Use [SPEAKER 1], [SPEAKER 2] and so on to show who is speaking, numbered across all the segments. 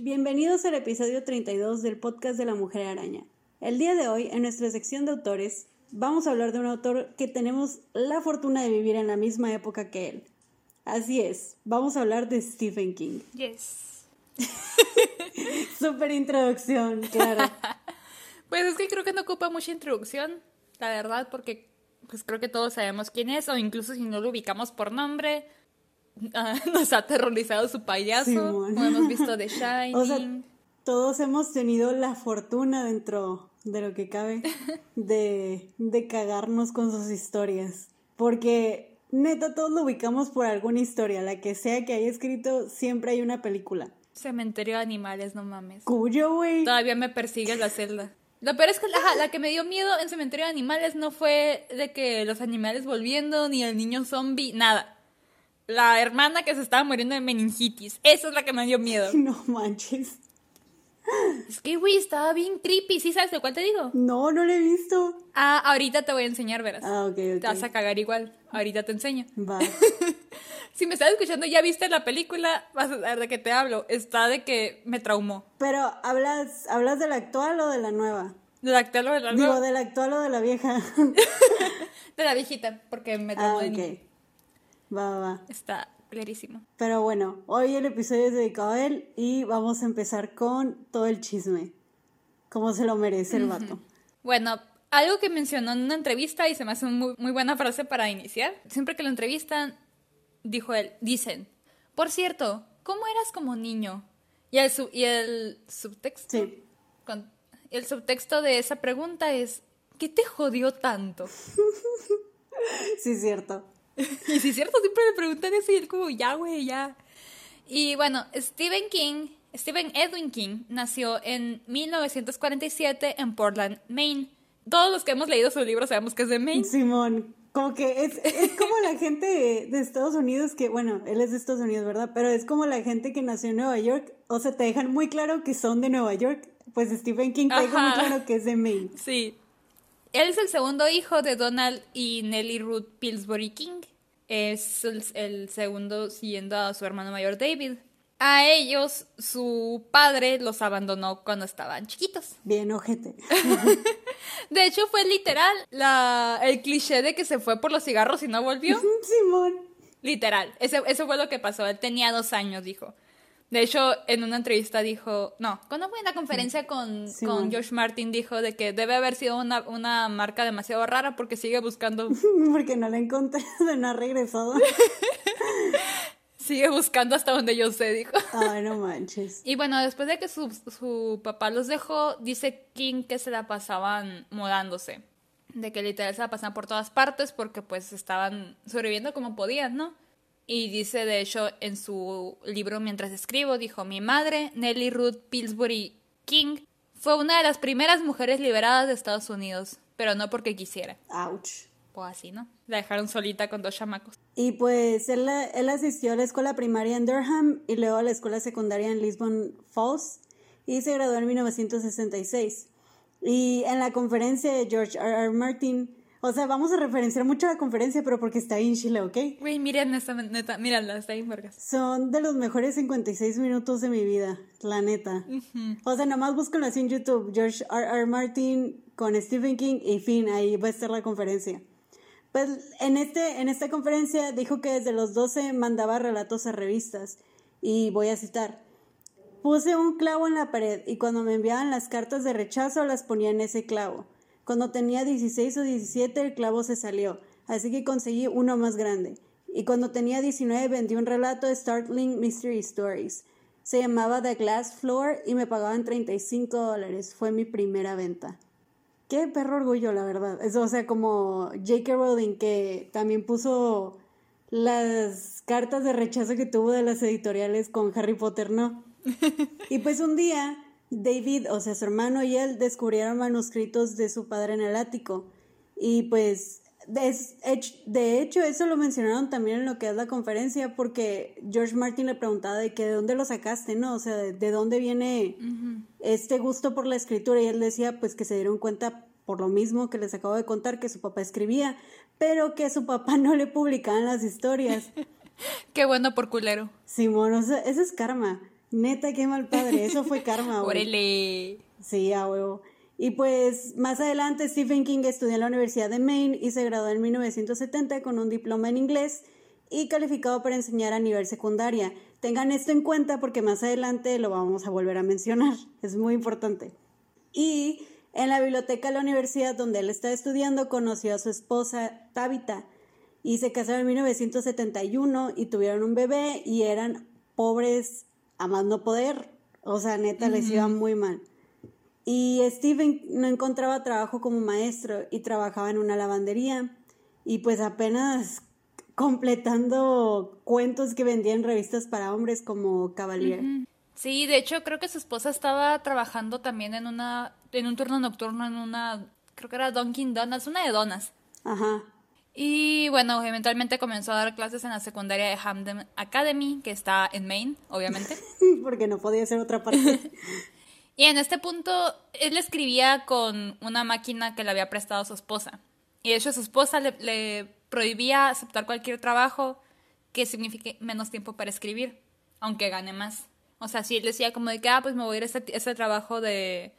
[SPEAKER 1] Bienvenidos al episodio 32 del podcast de la Mujer Araña. El día de hoy, en nuestra sección de autores, vamos a hablar de un autor que tenemos la fortuna de vivir en la misma época que él. Así es, vamos a hablar de Stephen King.
[SPEAKER 2] Yes.
[SPEAKER 1] Super introducción, claro.
[SPEAKER 2] pues es que creo que no ocupa mucha introducción, la verdad, porque pues creo que todos sabemos quién es, o incluso si no lo ubicamos por nombre, ah, nos ha aterrorizado su payaso, como hemos visto de Shining.
[SPEAKER 1] O sea, todos hemos tenido la fortuna dentro de lo que cabe de, de cagarnos con sus historias. Porque neta todos lo ubicamos por alguna historia, la que sea que haya escrito, siempre hay una película.
[SPEAKER 2] Cementerio de animales, no mames.
[SPEAKER 1] Cuyo, güey.
[SPEAKER 2] Todavía me persigue la celda. Lo peor es que la, la, que me dio miedo en Cementerio de Animales no fue de que los animales volviendo, ni el niño zombie, nada. La hermana que se estaba muriendo de meningitis. Eso es la que me dio miedo.
[SPEAKER 1] No manches.
[SPEAKER 2] Es que, güey, estaba bien creepy. ¿Sí sabes de cuál te digo?
[SPEAKER 1] No, no lo he visto.
[SPEAKER 2] Ah, ahorita te voy a enseñar, verás.
[SPEAKER 1] Ah, ok, ok.
[SPEAKER 2] Te vas a cagar igual. Ahorita te enseño.
[SPEAKER 1] Va.
[SPEAKER 2] si me estás escuchando, ya viste la película, vas a saber de qué te hablo. Está de que me traumó.
[SPEAKER 1] Pero, ¿hablas, ¿hablas de la actual o de la nueva?
[SPEAKER 2] ¿De la actual o de la nueva?
[SPEAKER 1] Digo, ¿de la actual o de la vieja?
[SPEAKER 2] de la viejita, porque me traumó
[SPEAKER 1] ah, ok. Va, va, va.
[SPEAKER 2] Está clarísimo.
[SPEAKER 1] Pero bueno, hoy el episodio es dedicado a él y vamos a empezar con todo el chisme. Como se lo merece el vato.
[SPEAKER 2] Bueno, algo que mencionó en una entrevista y se me hace una muy, muy buena frase para iniciar. Siempre que lo entrevistan, dijo él, dicen, por cierto, ¿cómo eras como niño? Y el, y el subtexto.
[SPEAKER 1] Sí.
[SPEAKER 2] con- el subtexto de esa pregunta es, ¿qué te jodió tanto?
[SPEAKER 1] Sí, es cierto.
[SPEAKER 2] Y si es cierto, siempre le preguntan eso y él como, ya, güey, ya. Y bueno, Stephen King, Stephen Edwin King, nació en 1947 en Portland, Maine. Todos los que hemos leído su libro sabemos que es de Maine.
[SPEAKER 1] Simón, como que es, es como la gente de, de Estados Unidos que, bueno, él es de Estados Unidos, ¿verdad? Pero es como la gente que nació en Nueva York. O sea, te dejan muy claro que son de Nueva York. Pues Stephen King te deja muy claro que es de Maine.
[SPEAKER 2] Sí. Él es el segundo hijo de Donald y Nellie Ruth Pillsbury King. Es el, el segundo siguiendo a su hermano mayor David. A ellos, su padre los abandonó cuando estaban chiquitos.
[SPEAKER 1] Bien, ojete.
[SPEAKER 2] De hecho, fue literal la, el cliché de que se fue por los cigarros y no volvió.
[SPEAKER 1] Simón.
[SPEAKER 2] Literal. Ese, eso fue lo que pasó. Él tenía dos años, dijo. De hecho, en una entrevista dijo, no, cuando fue en la conferencia con,
[SPEAKER 1] Sí,
[SPEAKER 2] con. George Martin, dijo de que debe haber sido una, una marca demasiado rara porque sigue buscando,
[SPEAKER 1] Porque no la encontré, no ha regresado.
[SPEAKER 2] sigue buscando hasta donde yo sé, dijo.
[SPEAKER 1] Ay, no manches.
[SPEAKER 2] Y bueno, después de que su, su papá los dejó, dice King que se la pasaban mudándose. De que literal se la pasaban por todas partes porque pues estaban sobreviviendo como podían, ¿no? Y dice, de hecho, en su libro Mientras escribo, dijo, mi madre, Nellie Ruth Pillsbury King, fue una de las primeras mujeres liberadas de Estados Unidos, pero no porque quisiera.
[SPEAKER 1] Ouch.
[SPEAKER 2] Pues así, ¿no? La dejaron solita con dos chamacos.
[SPEAKER 1] Y pues él, él asistió a la escuela primaria en Durham y luego a la escuela secundaria en Lisbon Falls y se graduó en 1966. Y en la conferencia de George R. R. Martin, o sea, vamos a referenciar mucho la conferencia, pero porque está ahí en Chile, ¿ok?
[SPEAKER 2] Güey, miren esta neta, mírala, está bien vergas.
[SPEAKER 1] Son de los mejores 56 minutos de mi vida, la neta. O sea, nomás búsquenlo así en YouTube, George R. R. Martin con Stephen King y fin, ahí va a estar la conferencia. Pues en, este, en esta conferencia dijo que desde los 12 mandaba relatos a revistas y voy a citar. Puse un clavo en la pared y cuando me enviaban las cartas de rechazo las ponía en ese clavo. Cuando tenía 16 o 17 el clavo se salió, así que conseguí uno más grande. Y cuando tenía 19 vendí un relato de Startling Mystery Stories. Se llamaba The Glass Floor y me pagaban 35 dólares. Fue mi primera venta. Qué perro orgullo, la verdad. Eso, o sea, como J.K. Rowling, que también puso las cartas de rechazo que tuvo de las editoriales con Harry Potter, ¿no? y pues un día, David, o sea, su hermano y él descubrieron manuscritos de su padre en el ático. Y pues, de, hecho, eso lo mencionaron también en lo que es la conferencia, porque George Martin le preguntaba de que de dónde lo sacaste, ¿no? O sea, de, de dónde viene este gusto por la escritura y él decía pues que se dieron cuenta por lo mismo que les acabo de contar que su papá escribía, pero que su papá no le publicaban las historias.
[SPEAKER 2] Qué bueno por culero.
[SPEAKER 1] Simón, o sea, eso es karma. Neta, qué mal padre. Eso fue karma,
[SPEAKER 2] güey.
[SPEAKER 1] Sí, a huevo. Y pues más adelante Stephen King estudió en la Universidad de Maine y se graduó en 1970 con un diploma en inglés y calificado para enseñar a nivel secundaria. Tengan esto en cuenta porque más adelante lo vamos a volver a mencionar. Es muy importante. Y en la biblioteca de la universidad donde él estaba estudiando conoció a su esposa Tabitha y se casaron en 1971 y tuvieron un bebé y eran pobres a más no poder. O sea, neta, les iba muy mal. Y Steven no encontraba trabajo como maestro y trabajaba en una lavandería. Y pues apenas completando cuentos que vendían revistas para hombres como Cavalier.
[SPEAKER 2] Sí, de hecho creo que su esposa estaba trabajando también en una en un turno nocturno en una creo que era Dunkin Donuts, una de donas. Ajá. Y bueno, eventualmente comenzó a dar clases en la secundaria de Hamden Academy, que está en Maine, obviamente.
[SPEAKER 1] Porque no podía ser otra parte.
[SPEAKER 2] y en este punto, él escribía con una máquina que le había prestado su esposa. Y de hecho, su esposa le, prohibía aceptar cualquier trabajo que signifique menos tiempo para escribir, aunque gane más. O sea, si él decía como de que, ah, pues me voy a ir a este, este trabajo de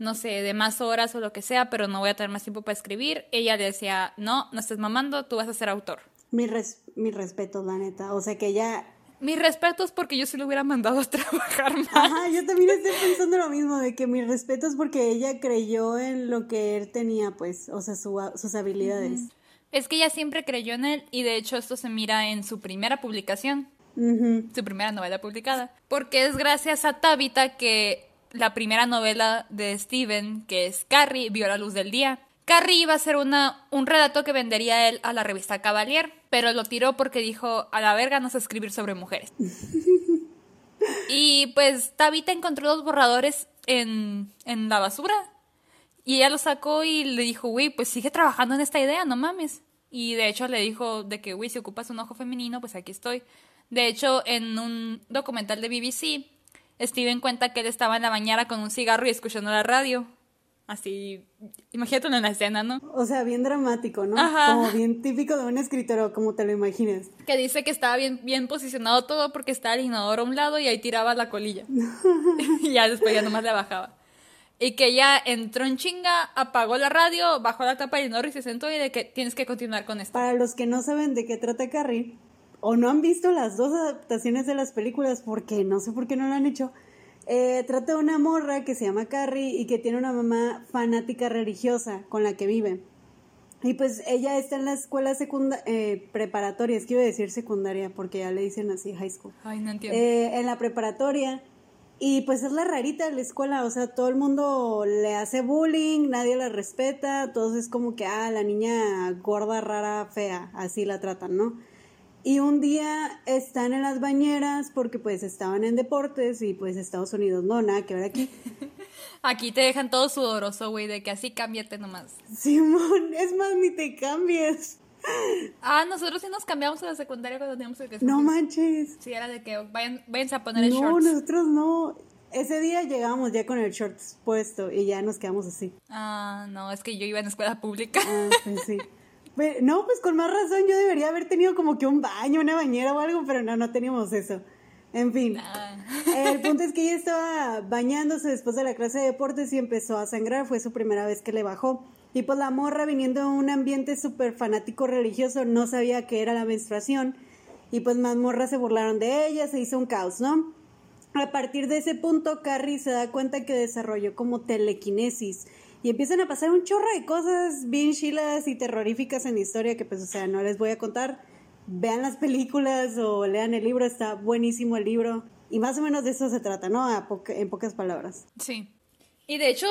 [SPEAKER 2] no sé, de más horas o lo que sea, pero no voy a tener más tiempo para escribir. Ella le decía, no, no estés mamando, tú vas a ser autor.
[SPEAKER 1] Mi, res mi respeto, la neta. O sea que ella...
[SPEAKER 2] Mi respeto es porque yo sí lo hubiera mandado a trabajar más.
[SPEAKER 1] Ajá, yo también estoy pensando lo mismo, de que mi respeto es porque ella creyó en lo que él tenía, pues, o sea, sus habilidades.
[SPEAKER 2] Es que ella siempre creyó en él y de hecho esto se mira en su primera publicación. Su primera novela publicada. Porque es gracias a Tabitha que la primera novela de Steven, que es Carrie, vio la luz del día. Carrie iba a ser una, un relato que vendería él a la revista Cavalier, pero lo tiró porque dijo, a la verga no sé escribir sobre mujeres. y pues Tabitha encontró los borradores en, en la basura. Y ella lo sacó y le dijo, güey, pues sigue trabajando en esta idea, no mames. Y de hecho le dijo de que, güey, si ocupas un ojo femenino, pues aquí estoy. De hecho, en un documental de BBC, Steven cuenta que él estaba en la bañera con un cigarro y escuchando la radio. Así, imagínate en la escena, ¿no?
[SPEAKER 1] O sea, bien dramático, ¿no? Ajá. Como bien típico de un escritor, como te lo imaginas.
[SPEAKER 2] Que dice que estaba bien, bien posicionado todo porque estaba el inodoro a un lado y ahí tiraba la colilla. y ya después ya nomás le bajaba. Y que ya entró en chinga, apagó la radio, bajó la tapa del inodoro y se sentó y de que tienes que continuar con esto.
[SPEAKER 1] Para los que no saben de qué trata Carrie, o no han visto las dos adaptaciones de las películas porque no sé por qué no lo han hecho. Eh, trata de una morra que se llama Carrie y que tiene una mamá fanática religiosa con la que vive. Y pues ella está en la escuela secundaria, eh, preparatoria, es que iba a decir secundaria porque ya le dicen así, high school.
[SPEAKER 2] Ay, no entiendo.
[SPEAKER 1] Eh, en la preparatoria. Y pues es la rarita de la escuela, o sea, todo el mundo le hace bullying, nadie la respeta, todos es como que, ah, la niña gorda, rara, fea, así la tratan, ¿no? Y un día están en las bañeras porque pues estaban en deportes y pues Estados Unidos no, nada que ver aquí.
[SPEAKER 2] Aquí te dejan todo sudoroso, güey, de que así cámbiate nomás.
[SPEAKER 1] Simón, es más, ni te cambies.
[SPEAKER 2] Ah, nosotros sí nos cambiamos a la secundaria cuando teníamos
[SPEAKER 1] el que No manches.
[SPEAKER 2] Sí, era de que vayan, váyanse a poner el shorts.
[SPEAKER 1] No, nosotros no. Ese día llegamos ya con el shorts puesto y ya nos quedamos así.
[SPEAKER 2] Ah, no, es que yo iba en escuela pública.
[SPEAKER 1] Ah, pues sí. No, pues con más razón yo debería haber tenido como que un baño, una bañera o algo, pero no, no teníamos eso. En fin, el punto es que ella estaba bañándose después de la clase de deportes y empezó a sangrar, fue su primera vez que le bajó. Y pues la morra viniendo de un ambiente súper fanático religioso no sabía qué era la menstruación. Y pues más morras se burlaron de ella, se hizo un caos, ¿no? A partir de ese punto, Carrie se da cuenta que desarrolló como telequinesis y empiezan a pasar un chorro de cosas bien chilas y terroríficas en la historia que pues, o sea, no les voy a contar. Vean las películas o lean el libro, está buenísimo el libro. Y más o menos de eso se trata, ¿no? en pocas palabras.
[SPEAKER 2] Sí. Y de hecho,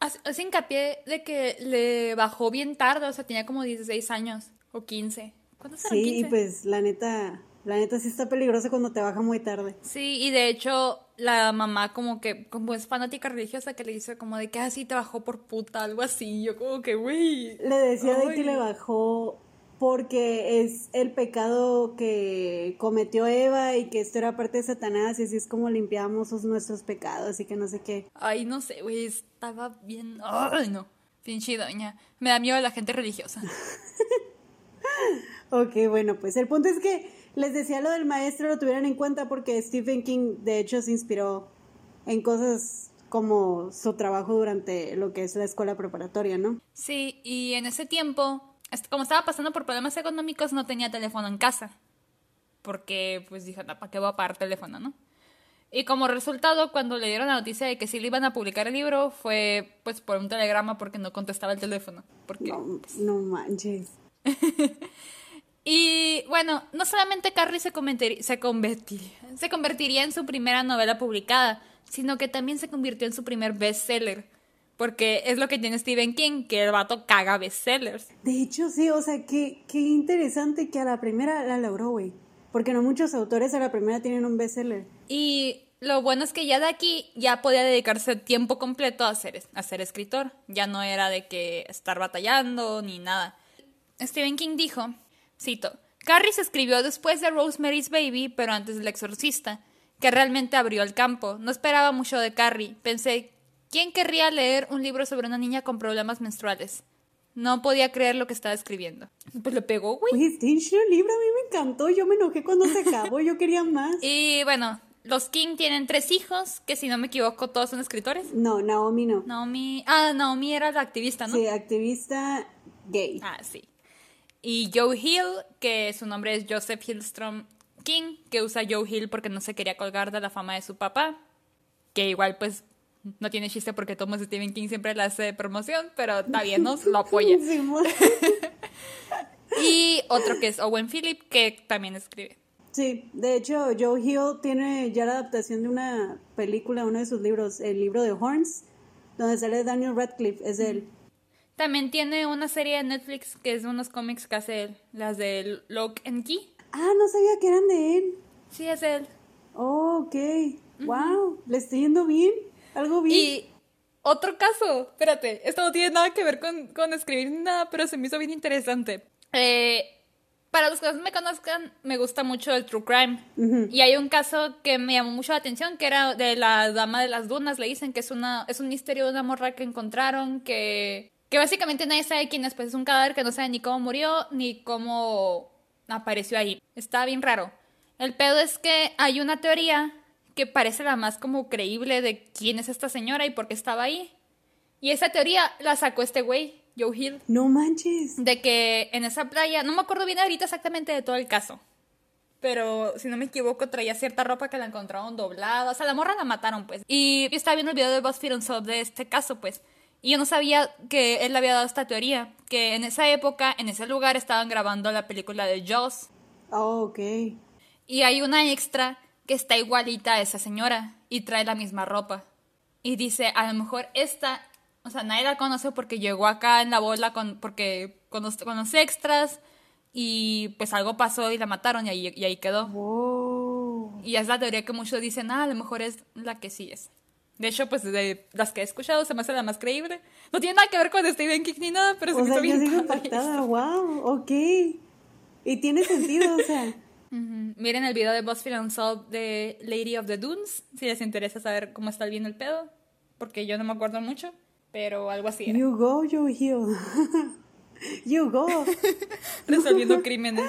[SPEAKER 2] hace hincapié de que le bajó bien tarde, o sea, tenía como 16 años o 15. ¿Cuántos
[SPEAKER 1] Sí, 15? y pues la neta, la neta sí está peligrosa cuando te baja muy tarde.
[SPEAKER 2] Sí, y de hecho la mamá como que, como es fanática religiosa, que le dice como de que así ah, te bajó por puta, algo así. Yo como que, güey.
[SPEAKER 1] Le decía de que le bajó porque es el pecado que cometió Eva y que esto era parte de Satanás y así es como limpiamos nuestros pecados y que no sé qué.
[SPEAKER 2] Ay, no sé, güey, estaba bien... Ay, no. Pinche doña. Me da miedo la gente religiosa.
[SPEAKER 1] ok, bueno, pues el punto es que les decía lo del maestro, lo tuvieran en cuenta porque Stephen King de hecho se inspiró en cosas como su trabajo durante lo que es la escuela preparatoria, ¿no?
[SPEAKER 2] Sí, y en ese tiempo como estaba pasando por problemas económicos, no tenía teléfono en casa. Porque, pues dije, ¿para qué voy a pagar teléfono, no? Y como resultado, cuando le dieron la noticia de que sí le iban a publicar el libro, fue pues por un telegrama porque no contestaba el teléfono. Porque,
[SPEAKER 1] no, no manches.
[SPEAKER 2] y bueno, no solamente Carrie se, se, convertiría, se convertiría en su primera novela publicada, sino que también se convirtió en su primer bestseller porque es lo que tiene Stephen King, que el vato caga bestsellers.
[SPEAKER 1] De hecho, sí, o sea, qué, qué interesante que a la primera la logró, güey. Porque no muchos autores a la primera tienen un bestseller.
[SPEAKER 2] Y lo bueno es que ya de aquí ya podía dedicarse tiempo completo a ser, a ser escritor. Ya no era de que estar batallando ni nada. Stephen King dijo, cito, Carrie se escribió después de Rosemary's Baby, pero antes del exorcista, que realmente abrió el campo. No esperaba mucho de Carrie. Pensé ¿Quién querría leer un libro sobre una niña con problemas menstruales? No podía creer lo que estaba escribiendo. Pues le pegó, güey.
[SPEAKER 1] Oye, este libro a mí me encantó. Yo me enojé cuando se acabó. Yo quería más.
[SPEAKER 2] Y bueno, los King tienen tres hijos, que si no me equivoco, todos son escritores.
[SPEAKER 1] No, Naomi no.
[SPEAKER 2] Naomi. Ah, Naomi era la activista, ¿no?
[SPEAKER 1] Sí, activista gay.
[SPEAKER 2] Ah, sí. Y Joe Hill, que su nombre es Joseph Hillstrom King, que usa Joe Hill porque no se quería colgar de la fama de su papá. Que igual, pues, no tiene chiste porque Thomas Stephen King siempre le hace promoción, pero está bien, nos lo apoya. y otro que es Owen Philip, que también escribe.
[SPEAKER 1] Sí, de hecho, Joe Hill tiene ya la adaptación de una película, uno de sus libros, el libro de Horns, donde sale Daniel Radcliffe, es él.
[SPEAKER 2] También tiene una serie de Netflix que es de unos cómics que hace él, las de Lock and Key.
[SPEAKER 1] Ah, no sabía que eran de él.
[SPEAKER 2] Sí, es él.
[SPEAKER 1] Oh, ok. Wow, le estoy yendo bien. Algo bien.
[SPEAKER 2] Y otro caso, espérate, esto no tiene nada que ver con, escribir nada, pero se me hizo bien interesante. Eh, para los que no me conozcan, me gusta mucho el true crime. Y hay un caso que me llamó mucho la atención, que era de la dama de las dunas, le dicen que es una es un misterio de una morra que encontraron, que, que básicamente nadie sabe quién es, pues es un cadáver que no sabe ni cómo murió, ni cómo apareció ahí. Está bien raro. El pedo es que hay una teoría que parece la más como creíble de quién es esta señora y por qué estaba ahí. Y esa teoría la sacó este güey, Joe Hill.
[SPEAKER 1] No manches.
[SPEAKER 2] De que en esa playa, no me acuerdo bien ahorita exactamente de todo el caso. Pero si no me equivoco, traía cierta ropa que la encontraron doblada. O sea, la morra la mataron, pues. Y yo estaba viendo el video de BuzzFeed Unsolved de este caso, pues. Y yo no sabía que él le había dado esta teoría. Que en esa época, en ese lugar, estaban grabando la película de Jaws.
[SPEAKER 1] Oh, ok.
[SPEAKER 2] Y hay una extra que está igualita a esa señora y trae la misma ropa. Y dice, a lo mejor esta, o sea, nadie la conoce porque llegó acá en la bola con, porque con los, con los extras y pues algo pasó y la mataron y ahí, y ahí quedó. Y es la teoría que muchos dicen, ah, a lo mejor es la que sí es. De hecho, pues de las que he escuchado se me hace la más creíble. No tiene nada que ver con Steven King ni nada, pero se me hizo bien.
[SPEAKER 1] impactada, wow, ok. Y tiene sentido, o sea.
[SPEAKER 2] Miren el video de BuzzFeed Unsolved de Lady of the Dunes, si les interesa saber cómo está bien el pedo, porque yo no me acuerdo mucho, pero algo así
[SPEAKER 1] You go, you heal. you go.
[SPEAKER 2] Resolviendo crímenes.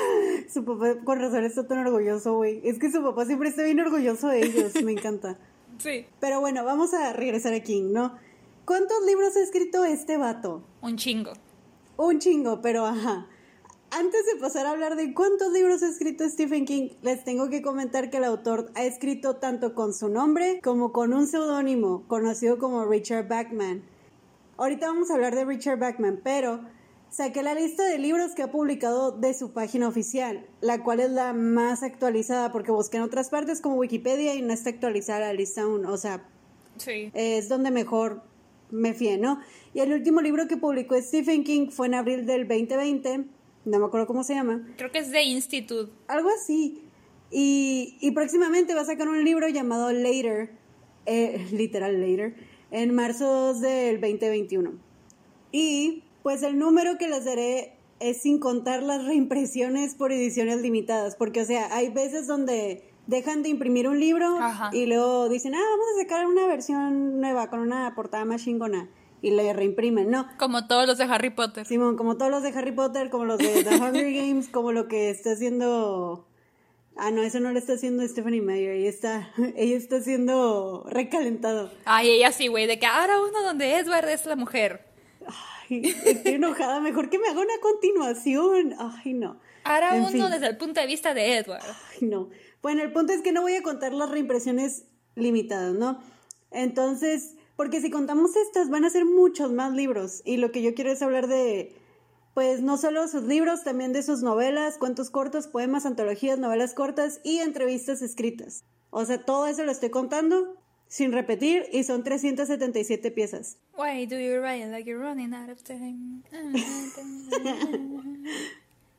[SPEAKER 1] Su papá con razón está tan orgulloso, güey. Es que su papá siempre está bien orgulloso de ellos, me encanta.
[SPEAKER 2] Sí.
[SPEAKER 1] Pero bueno, vamos a regresar a King, ¿no? ¿Cuántos libros ha escrito este vato?
[SPEAKER 2] Un chingo.
[SPEAKER 1] Un chingo, pero ajá. Antes de pasar a hablar de cuántos libros ha escrito Stephen King, les tengo que comentar que el autor ha escrito tanto con su nombre como con un seudónimo conocido como Richard Bachman. Ahorita vamos a hablar de Richard Bachman, pero saqué la lista de libros que ha publicado de su página oficial, la cual es la más actualizada porque busqué en otras partes como Wikipedia y no está actualizada la lista aún, o sea, es donde mejor me fié, ¿no? Y el último libro que publicó Stephen King fue en abril del 2020 no me acuerdo cómo se llama.
[SPEAKER 2] Creo que es The Institute.
[SPEAKER 1] Algo así. Y, y próximamente va a sacar un libro llamado Later, eh, literal Later, en marzo del 2021. Y pues el número que les daré es sin contar las reimpresiones por ediciones limitadas, porque o sea, hay veces donde dejan de imprimir un libro y luego dicen, ah, vamos a sacar una versión nueva con una portada más chingona y le reimprimen, ¿no?
[SPEAKER 2] Como todos los de Harry Potter.
[SPEAKER 1] Simón, como todos los de Harry Potter, como los de The Hunger Games, como lo que está haciendo... Ah, no, eso no lo está haciendo Stephanie Meyer, ella está, ella está haciendo recalentado.
[SPEAKER 2] Ay, ella sí, güey, de que ahora uno donde Edward es la mujer.
[SPEAKER 1] Ay, estoy enojada, mejor que me haga una continuación. Ay, no.
[SPEAKER 2] Ahora uno desde el punto de vista de Edward.
[SPEAKER 1] Ay, no. Bueno, el punto es que no voy a contar las reimpresiones limitadas, ¿no? Entonces, porque si contamos estas, van a ser muchos más libros. Y lo que yo quiero es hablar de, pues, no solo sus libros, también de sus novelas, cuentos cortos, poemas, antologías, novelas cortas y entrevistas escritas. O sea, todo eso lo estoy contando sin repetir y son 377 piezas. Why do you write like you're running out of time?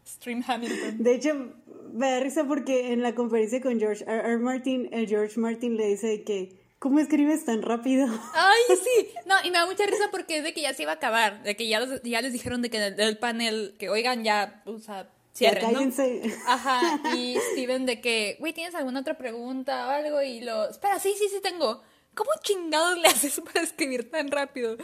[SPEAKER 1] Stream Hamilton. De hecho, me da risa porque en la conferencia con George R. R. Martin, el George Martin le dice que ¿Cómo escribes tan rápido?
[SPEAKER 2] Ay, sí. No, y me da mucha risa porque es de que ya se iba a acabar, de que ya, ya les dijeron de que del, panel, que oigan ya, o sea, cierren, ¿no? Ajá, y Steven de que, güey, ¿tienes alguna otra pregunta o algo? Y lo, espera, sí, sí, sí tengo. ¿Cómo chingados le haces para escribir tan rápido?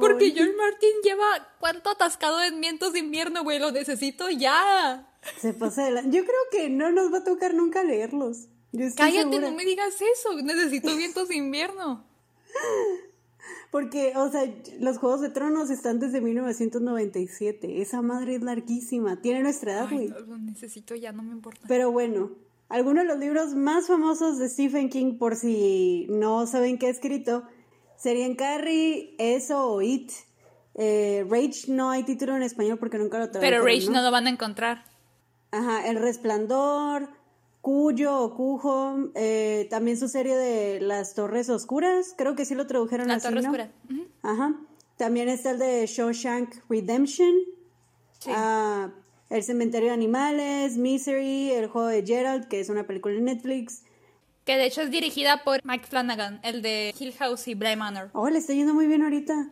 [SPEAKER 2] Porque George Martin lleva cuánto atascado en vientos de invierno, güey, lo necesito ya.
[SPEAKER 1] Se pasa de Yo creo que no nos va a tocar nunca leerlos.
[SPEAKER 2] Cállate, no me digas eso. Necesito vientos de invierno.
[SPEAKER 1] Porque, o sea, los Juegos de Tronos están desde 1997. Esa madre es larguísima. Tiene nuestra edad, güey.
[SPEAKER 2] lo necesito ya, no me importa.
[SPEAKER 1] Pero bueno, algunos de los libros más famosos de Stephen King, por si no saben qué ha escrito, serían Carrie, Eso o It. Eh, Rage no hay título en español porque nunca lo
[SPEAKER 2] tradujeron. Pero Rage ¿no? lo van a encontrar.
[SPEAKER 1] Ajá, El Resplandor, Cuyo o Cujo, eh, también su serie de Las Torres Oscuras, creo que sí lo tradujeron La así, Torre Oscura. Ajá. También está el de Shawshank Redemption. Sí. Ah, el Cementerio de Animales, Misery, El Juego de Gerald, que es una película de Netflix.
[SPEAKER 2] Que de hecho es dirigida por Mike Flanagan, el de Hill House y Bly Manor.
[SPEAKER 1] Oh, le está yendo muy bien ahorita.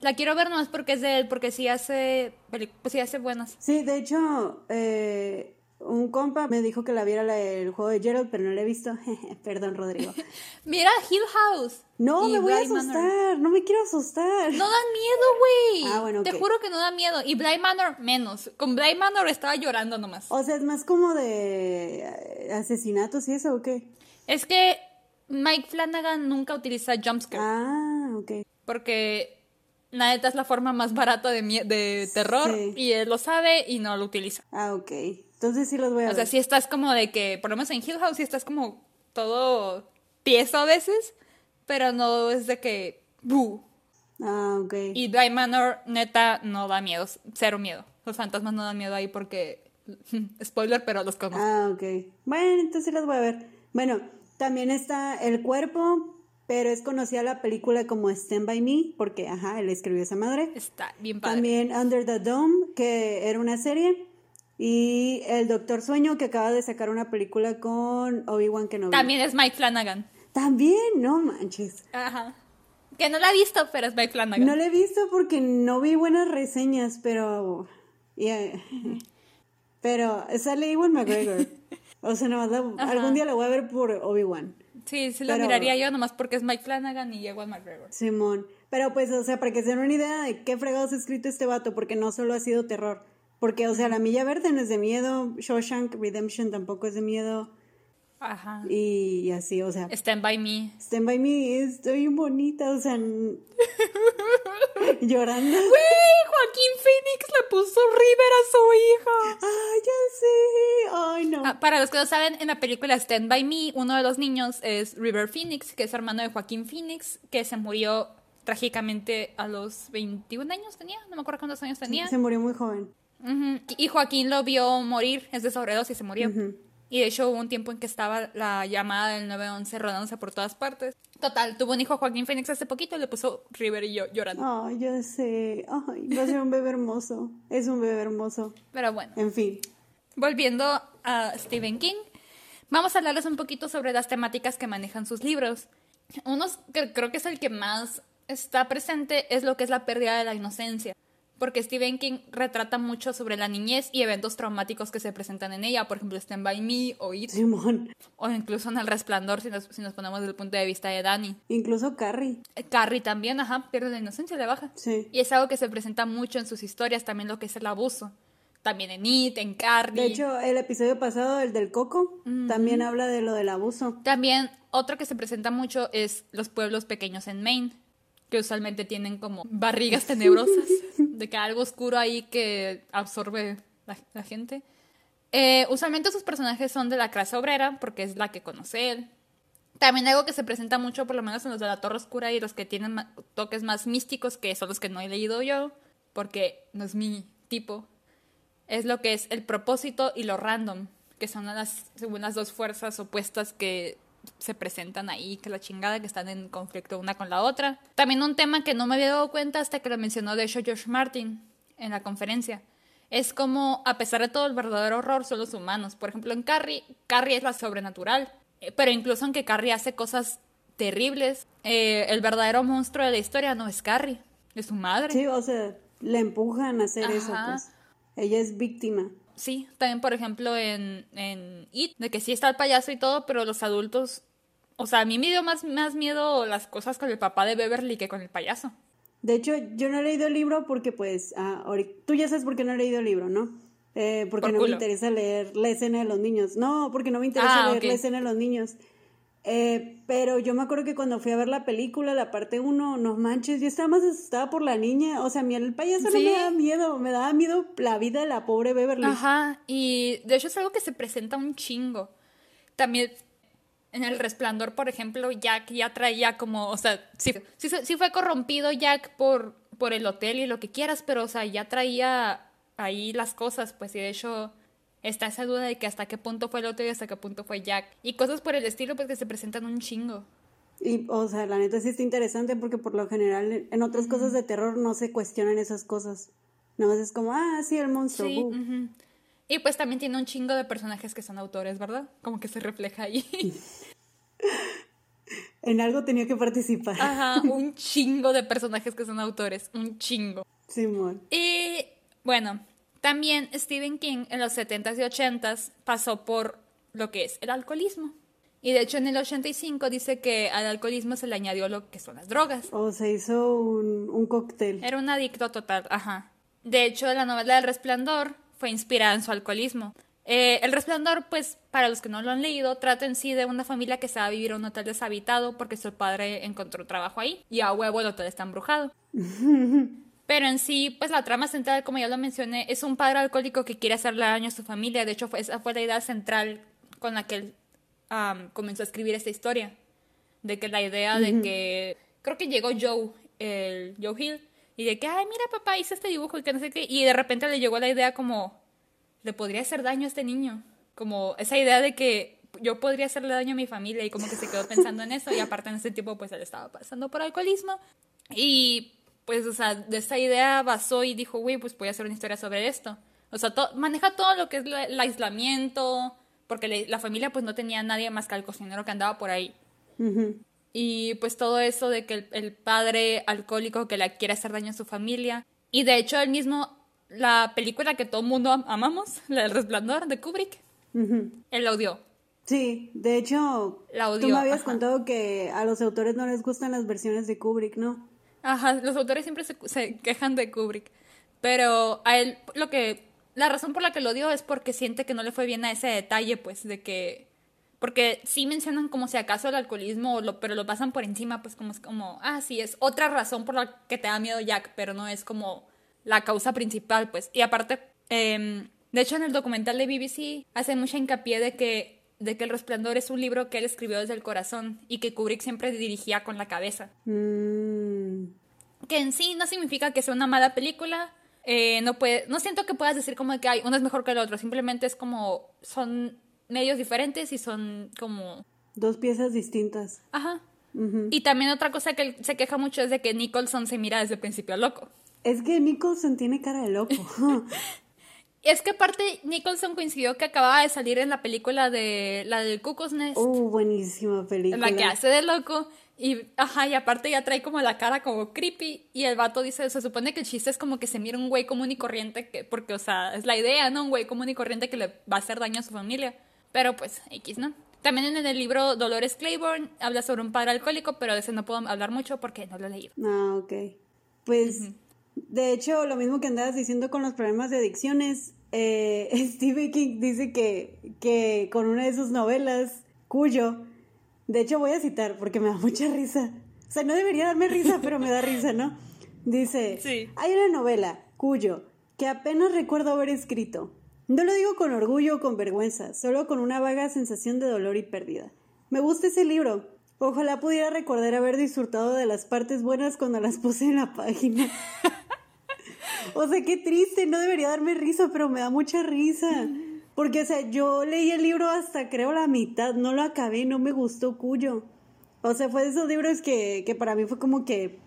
[SPEAKER 2] La quiero ver nomás porque es de él, porque sí hace, pues sí hace buenas.
[SPEAKER 1] Sí, de hecho, eh, un compa me dijo que la viera el juego de Gerald, pero no la he visto. Perdón, Rodrigo.
[SPEAKER 2] Mira Hill House.
[SPEAKER 1] No, me voy a asustar. No me quiero asustar.
[SPEAKER 2] No da miedo, güey. Ah, bueno, Te juro que no da miedo. Y Bly Manor, menos. Con Bly Manor estaba llorando nomás.
[SPEAKER 1] O sea, es más como de eh, asesinatos y eso, ¿o qué?
[SPEAKER 2] Es que Mike Flanagan nunca utiliza jumpscare.
[SPEAKER 1] Ah, ok.
[SPEAKER 2] Porque neta es la forma más barata de, de terror y él lo sabe y no lo utiliza.
[SPEAKER 1] Ah, ok. Entonces sí los voy a
[SPEAKER 2] O sea, si estás como de que, por lo menos en Hill House, sí estás como todo tieso a veces, pero no es de que... ¡buh!
[SPEAKER 1] Ah, ok.
[SPEAKER 2] Y Dry Manor, neta, no da miedo, cero miedo. Los fantasmas no dan miedo ahí porque... Spoiler, pero los conozco.
[SPEAKER 1] Ah, ok. Bueno, entonces sí los voy a ver. Bueno, también está El Cuerpo, pero es conocida la película como Stand By Me, porque, ajá, él escribió esa madre.
[SPEAKER 2] Está bien padre.
[SPEAKER 1] También Under the Dome, que era una serie. Y El Doctor Sueño, que acaba de sacar una película con Obi-Wan Kenobi.
[SPEAKER 2] También es Mike Flanagan.
[SPEAKER 1] También, no manches.
[SPEAKER 2] Ajá. Que no la he visto, pero es Mike Flanagan.
[SPEAKER 1] No la he visto porque no vi buenas reseñas, pero... Pero sale Iwan McGregor. O sea, no, algún día la voy a ver por Obi-Wan.
[SPEAKER 2] Sí, sí lo miraría yo nomás porque es Mike Flanagan y Ewan McGregor.
[SPEAKER 1] Simón. Pero pues, o sea, para que se den una idea de qué fregados ha escrito este vato, porque no solo ha sido terror. Porque, o sea, La Milla Verde no es de miedo, Shawshank Redemption tampoco es de miedo.
[SPEAKER 2] Ajá.
[SPEAKER 1] Y, así, o sea.
[SPEAKER 2] Stand by me.
[SPEAKER 1] Stand by me, estoy bonita, o sea. llorando.
[SPEAKER 2] Güey, Joaquín Phoenix le puso River a su hija.
[SPEAKER 1] Ay, ya sé. Ay, no.
[SPEAKER 2] Ah, para los que no saben, en la película Stand by me, uno de los niños es River Phoenix, que es hermano de Joaquín Phoenix, que se murió trágicamente a los 21 años tenía, no me acuerdo cuántos años tenía.
[SPEAKER 1] se murió muy joven.
[SPEAKER 2] Y Joaquín lo vio morir, es de sobredosis y se murió. Y de hecho hubo un tiempo en que estaba la llamada del 911 rodándose por todas partes. Total, tuvo un hijo Joaquín Phoenix hace poquito y le puso River y yo llorando.
[SPEAKER 1] Ay, yo sé. Ay, va a ser un bebé hermoso. Es un bebé hermoso.
[SPEAKER 2] Pero bueno.
[SPEAKER 1] En fin.
[SPEAKER 2] Volviendo a Stephen King, vamos a hablarles un poquito sobre las temáticas que manejan sus libros. Uno que creo que es el que más está presente es lo que es la pérdida de la inocencia porque Stephen King retrata mucho sobre la niñez y eventos traumáticos que se presentan en ella, por ejemplo, Stand By Me o It, o incluso en El Resplandor, si nos, si nos ponemos desde el punto de vista de Danny.
[SPEAKER 1] Incluso Carrie.
[SPEAKER 2] Eh, Carrie también, ajá, pierde la inocencia, le baja.
[SPEAKER 1] Sí.
[SPEAKER 2] Y es algo que se presenta mucho en sus historias, también lo que es el abuso. También en It, en Carrie.
[SPEAKER 1] De hecho, el episodio pasado, el del Coco, también habla de lo del abuso.
[SPEAKER 2] También otro que se presenta mucho es los pueblos pequeños en Maine, que usualmente tienen como barrigas tenebrosas, de que algo oscuro ahí que absorbe la, la gente. Eh, usualmente sus personajes son de la clase obrera, porque es la que conoce él. También algo que se presenta mucho, por lo menos en los de la Torre Oscura y los que tienen toques más místicos, que son los que no he leído yo, porque no es mi tipo, es lo que es el propósito y lo random, que son las, según las dos fuerzas opuestas que se presentan ahí, que la chingada, que están en conflicto una con la otra. También un tema que no me había dado cuenta hasta que lo mencionó de hecho George Martin en la conferencia. Es como, a pesar de todo, el verdadero horror son los humanos. Por ejemplo, en Carrie, Carrie es la sobrenatural. Eh, Pero incluso aunque Carrie hace cosas terribles, eh, el verdadero monstruo de la historia no es Carrie, es su madre.
[SPEAKER 1] Sí, o sea, le empujan a hacer eso, pues. Ella es víctima.
[SPEAKER 2] Sí, también por ejemplo en, en It, de que sí está el payaso y todo, pero los adultos, o sea, a mí me dio más, más miedo las cosas con el papá de Beverly que con el payaso.
[SPEAKER 1] De hecho, yo no he leído el libro porque, pues, ah, tú ya sabes por qué no he leído el libro, ¿no? Eh, porque
[SPEAKER 2] Por
[SPEAKER 1] no me interesa leer la escena de los niños. No, porque no me interesa
[SPEAKER 2] Ah,
[SPEAKER 1] leer la escena de los niños. Eh, pero yo me acuerdo que cuando fui a ver la película, la parte 1, no manches, yo estaba más asustada por la niña. O sea, a mí el payaso no me daba miedo, me daba miedo la vida de la pobre Beverly.
[SPEAKER 2] Ajá, y de hecho es algo que se presenta un chingo. También en El Resplandor, por ejemplo, Jack ya traía como, o sea, sí, sí, sí fue corrompido Jack por, por el hotel y lo que quieras, pero, o sea, ya traía ahí las cosas, pues, y de hecho está esa duda de que hasta qué punto fue el hotel y hasta qué punto fue Jack. Y cosas por el estilo, pues, que se presentan un chingo.
[SPEAKER 1] Y, o sea, la neta sí está interesante porque por lo general en otras cosas de terror no se cuestionan esas cosas. No es como, ah, sí, el monstruo.
[SPEAKER 2] Sí,
[SPEAKER 1] bu".
[SPEAKER 2] ujú. Y pues también tiene un chingo de personajes que son autores, ¿verdad? Como que se refleja ahí.
[SPEAKER 1] En algo tenía que participar.
[SPEAKER 2] Ajá, un chingo de personajes que son autores, un chingo.
[SPEAKER 1] Simón.
[SPEAKER 2] Y bueno, también Stephen King en los 70s y 80s pasó por lo que es el alcoholismo. Y de hecho en el 85 dice que al alcoholismo se le añadió lo que son las drogas.
[SPEAKER 1] O se hizo un, un cóctel.
[SPEAKER 2] Era un adicto total, ajá. De hecho, la novela El Resplandor fue inspirada en su alcoholismo. Eh, el Resplandor, pues, para los que no lo han leído, trata en sí de una familia que se va a vivir a un hotel deshabitado porque su padre encontró trabajo ahí y a huevo el hotel está embrujado. Pero en sí, pues la trama central, como ya lo mencioné, es un padre alcohólico que quiere hacerle daño a su familia. De hecho, fue, esa fue la idea central con la que él comenzó a escribir esta historia. De que la idea de que. Creo que llegó Joe, el Joe Hill, y de que, ay, mira, papá, hice este dibujo y que no sé qué. Y de repente le llegó la idea como, le podría hacer daño a este niño. Como esa idea de que yo podría hacerle daño a mi familia y como que se quedó pensando en eso. Y aparte en ese tiempo, pues él estaba pasando por alcoholismo. Y pues, o sea, de esa idea basó y dijo, güey, pues voy a hacer una historia sobre esto. O sea, to- maneja todo lo que es la- el aislamiento, porque la familia pues no tenía nadie más que al cocinero que andaba por ahí. Y pues todo eso de que el, el padre alcohólico que le quiere hacer daño a su familia. Y de hecho, él mismo, la película que todo el mundo am- amamos, la del resplandor de Kubrick, él la odió.
[SPEAKER 1] Sí, de hecho,
[SPEAKER 2] La
[SPEAKER 1] tú me habías
[SPEAKER 2] ajá.
[SPEAKER 1] contado que a los autores no les gustan las versiones de Kubrick, ¿no?
[SPEAKER 2] Ajá, los autores siempre se, quejan de Kubrick. Pero a él, lo que. La razón por la que lo odió es porque siente que no le fue bien a ese detalle, pues, de que. Porque sí mencionan como si acaso el alcoholismo, pero lo pasan por encima, pues, como es como. Ah, sí, es otra razón por la que te da miedo Jack, pero no es como la causa principal, pues. Y aparte, em, de hecho, en el documental de BBC hace mucha hincapié de que, de que El Resplandor es un libro que él escribió desde el corazón y que Kubrick siempre dirigía con la cabeza
[SPEAKER 1] Mm,
[SPEAKER 2] que en sí no significa que sea una mala película. eh, no puede, no siento que puedas decir como que hay uno es mejor que el otro. Simplemente es como son medios diferentes y son como,
[SPEAKER 1] dos piezas distintas.
[SPEAKER 2] ajá. Y también otra cosa que él se queja mucho es de que Nicholson se mira desde el principio loco.
[SPEAKER 1] Es que Nicholson tiene cara de loco.
[SPEAKER 2] Es que aparte Nicholson coincidió que acababa de salir en la película de la del Cuckoo's Nest,
[SPEAKER 1] uh, buenísima película.
[SPEAKER 2] la que hace de loco. Y, ajá, y aparte ya trae como la cara como creepy. Y el vato dice, se supone que el chiste es como que se mira un güey común y corriente, que, porque, o sea, es la idea, ¿no? Un güey común y corriente que le va a hacer daño a su familia. Pero pues, X, ¿no? También en el libro Dolores Claiborne habla sobre un padre alcohólico, pero de ese no puedo hablar mucho porque no lo he leído.
[SPEAKER 1] Ah, ok. Pues, de hecho, lo mismo que andabas diciendo con los problemas de adicciones, eh, Stephen King dice que, que con una de sus novelas, Cuyo, de hecho, voy a citar porque me da mucha risa. O sea, no debería darme risa, pero me da risa, ¿no? Dice,
[SPEAKER 2] sí.
[SPEAKER 1] hay una novela, cuyo, que apenas recuerdo haber escrito. No lo digo con orgullo o con vergüenza, solo con una vaga sensación de dolor y pérdida. Me gusta ese libro. Ojalá pudiera recordar haber disfrutado de las partes buenas cuando las puse en la página. o sea, qué triste, no debería darme risa, pero me da mucha risa. Porque, o sea, yo leí el libro hasta creo la mitad, no lo acabé, no me gustó Cuyo. O sea, fue de esos libros que, que para mí fue como que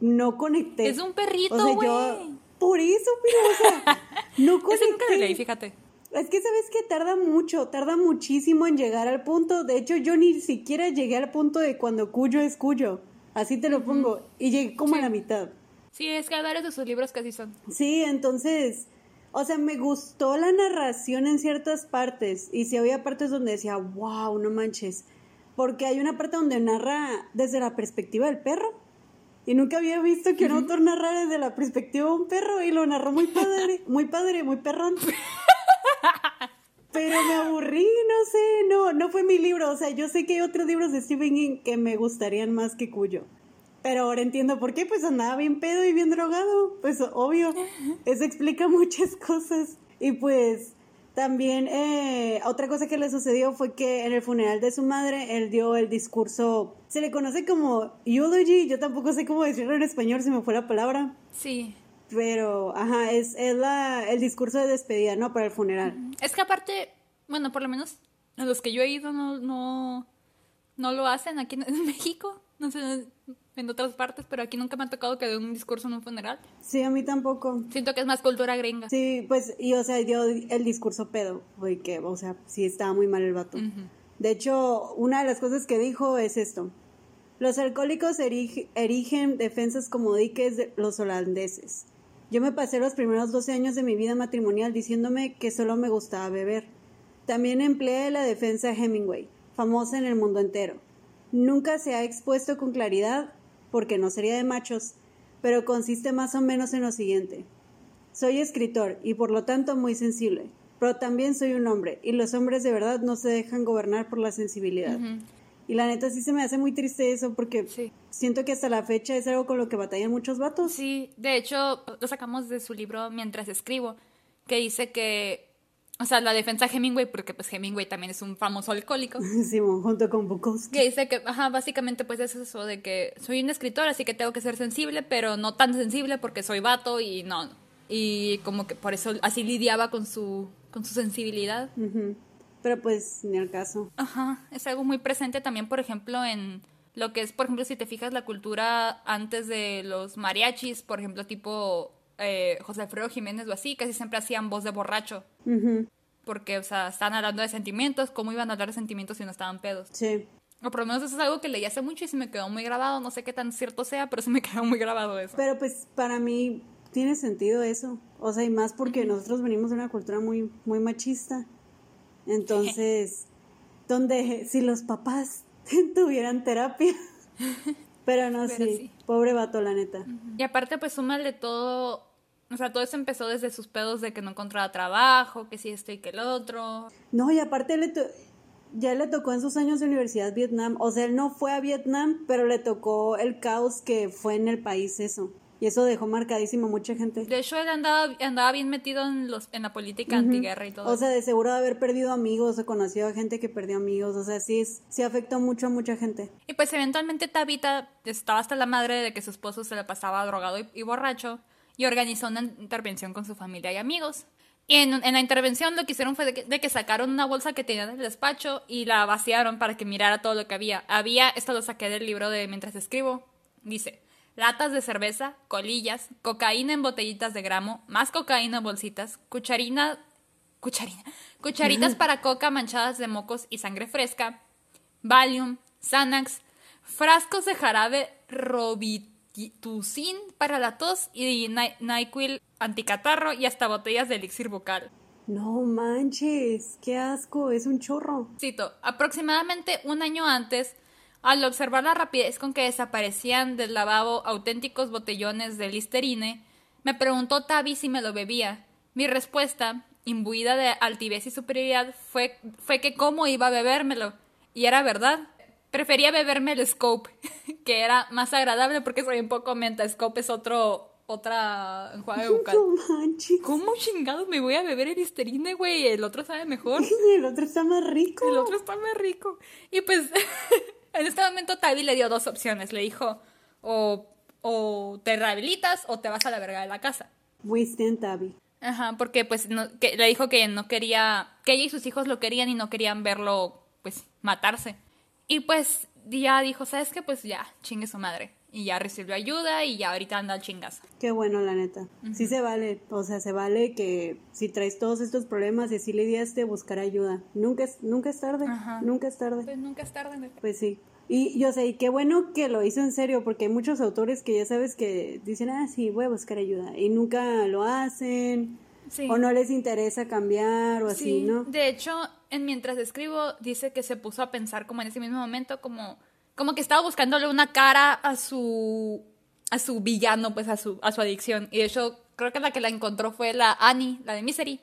[SPEAKER 1] no conecté.
[SPEAKER 2] Es un perrito, güey. O sea, yo,
[SPEAKER 1] por eso, pero, o sea, no conecté.
[SPEAKER 2] Ese nunca lo leí, fíjate.
[SPEAKER 1] Es que sabes que tarda mucho, tarda muchísimo en llegar al punto. De hecho, yo ni siquiera llegué al punto de cuando Cuyo es Cuyo. Así te lo pongo. Y llegué como a la mitad.
[SPEAKER 2] Sí, es que varios de sus libros casi son.
[SPEAKER 1] Sí, entonces o sea, me gustó la narración en ciertas partes. Y si había partes donde decía, wow, no manches. Porque hay una parte donde narra desde la perspectiva del perro. Y nunca había visto que un autor narrara desde la perspectiva de un perro. Y lo narró muy padre, muy padre, muy perrón. Pero me aburrí, no sé, no, no fue mi libro. O sea, yo sé que hay otros libros de Stephen King que me gustarían más que Cuyo. Pero ahora entiendo por qué, pues andaba bien pedo y bien drogado. Pues obvio, eso explica muchas cosas. Y pues también eh, otra cosa que le sucedió fue que en el funeral de su madre él dio el discurso, se le conoce como eulogy, yo tampoco sé cómo decirlo en español, se me fue la palabra.
[SPEAKER 2] Sí.
[SPEAKER 1] Pero, ajá, es, es la, el discurso de despedida, ¿no? Para el funeral.
[SPEAKER 2] Es que aparte, bueno, por lo menos a los que yo he ido no, no, no lo hacen aquí en México. No sé, en otras partes, pero aquí nunca me ha tocado que dé un discurso en un funeral.
[SPEAKER 1] Sí, a mí tampoco.
[SPEAKER 2] Siento que es más cultura gringa.
[SPEAKER 1] Sí, pues, y o sea, dio el discurso pedo, güey, que, o sea, sí estaba muy mal el vato. De hecho, una de las cosas que dijo es esto. Los alcohólicos erigen defensas como diques de los holandeses. Yo me pasé los primeros 12 años de mi vida matrimonial diciéndome que solo me gustaba beber. También empleé la defensa Hemingway, famosa en el mundo entero. Nunca se ha expuesto con claridad porque no sería de machos, pero consiste más o menos en lo siguiente. Soy escritor y por lo tanto muy sensible, pero también soy un hombre y los hombres de verdad no se dejan gobernar por la sensibilidad. Y la neta sí se me hace muy triste eso porque siento que hasta la fecha es algo con lo que batallan muchos vatos.
[SPEAKER 2] Sí, de hecho lo sacamos de su libro Mientras escribo, que dice que o sea, la defensa de Hemingway, porque pues Hemingway también es un famoso alcohólico.
[SPEAKER 1] Sí, junto con Bukowski.
[SPEAKER 2] Que dice que, ajá, básicamente pues es eso de que soy un escritor, así que tengo que ser sensible, pero no tan sensible porque soy vato y no. Y como que por eso así lidiaba con su, con su sensibilidad.
[SPEAKER 1] Pero pues ni el caso.
[SPEAKER 2] Ajá, es algo muy presente también, por ejemplo, en lo que es, por ejemplo, si te fijas la cultura antes de los mariachis, por ejemplo, tipo eh, José Alfredo Jiménez o así, casi siempre hacían voz de borracho. Porque, o sea, estaban hablando de sentimientos, ¿cómo iban a hablar de sentimientos si no estaban pedos?
[SPEAKER 1] Sí.
[SPEAKER 2] O por lo menos eso es algo que leí hace mucho y se me quedó muy grabado. No sé qué tan cierto sea, pero se me quedó muy grabado eso.
[SPEAKER 1] Pero pues para mí tiene sentido eso. O sea, y más porque nosotros venimos de una cultura muy, muy machista. Entonces, donde si los papás tuvieran terapia. Pero no, sí. Pobre vato, la neta.
[SPEAKER 2] Y aparte, pues súmale todo o sea, todo eso empezó desde sus pedos de que no encontraba trabajo, que si esto y que el otro.
[SPEAKER 1] No, y aparte le ya le tocó en sus años de universidad Vietnam. O sea, él no fue a Vietnam, pero le tocó el caos que fue en el país eso. Y eso dejó marcadísimo a mucha gente.
[SPEAKER 2] De hecho, él andaba, andaba bien metido en, los, en la política antiguerra y todo.
[SPEAKER 1] O sea, de seguro de haber perdido amigos o conocido a gente que perdió amigos. O sea, sí, sí afectó mucho a mucha gente.
[SPEAKER 2] Y pues eventualmente Tabita estaba hasta la madre de que su esposo se le pasaba drogado y borracho y organizó una intervención con su familia y amigos. Y en, la intervención lo que hicieron fue de que, sacaron una bolsa que tenían en el despacho y la vaciaron para que mirara todo lo que había. Había, esto lo saqué del libro de Mientras escribo, dice, latas de cerveza, colillas, cocaína en botellitas de gramo, más cocaína en bolsitas, cucharina, cucharina, cucharitas para coca manchadas de mocos y sangre fresca, Valium, Xanax, frascos de jarabe Robitussin para la tos y NyQuil anticatarro y hasta botellas de elixir bucal.
[SPEAKER 1] No manches, qué asco, es un chorro.
[SPEAKER 2] Cito, aproximadamente un año antes, al observar la rapidez con que desaparecían del lavabo auténticos botellones de Listerine, me preguntó Tavi si me lo bebía. Mi respuesta, imbuida de altivez y superioridad, fue, fue que cómo iba a bebérmelo. Y era verdad. Prefería beberme el Scope, que era más agradable porque soy un poco menta. Scope es otro otra enjuague bucal. ¿Cómo chingado me voy a beber el Listerine, güey? El otro sabe mejor.
[SPEAKER 1] el otro está más rico.
[SPEAKER 2] El otro está más rico. Y pues, en este momento Tavi le dio dos opciones. Le dijo, o, o te rehabilitas o te vas a la verga de la casa.
[SPEAKER 1] Wasting Tavi.
[SPEAKER 2] Ajá, porque pues que, le dijo que no quería, que ella y sus hijos lo querían y no querían verlo, pues, matarse. Y pues ya dijo, ¿sabes qué? Pues ya, chingue su madre y ya recibió ayuda y ya ahorita anda al chingazo.
[SPEAKER 1] Qué bueno, la neta. Sí se vale, o sea, se vale que si traes todos estos problemas y así lidiaste, buscar ayuda. Nunca es, nunca es tarde, nunca es tarde.
[SPEAKER 2] Pues nunca es tarde.
[SPEAKER 1] Pues sí. Y yo sé, y qué bueno que lo hizo en serio, porque hay muchos autores que ya sabes que dicen, ah, sí, voy a buscar ayuda, y nunca lo hacen, o no les interesa cambiar, o así, ¿no?
[SPEAKER 2] De hecho, en mientras escribo, dice que se puso a pensar como en ese mismo momento, como como que estaba buscándole una cara a su a su villano, pues a su a su adicción. Y de hecho, creo que la que la encontró fue la Annie, la de Misery.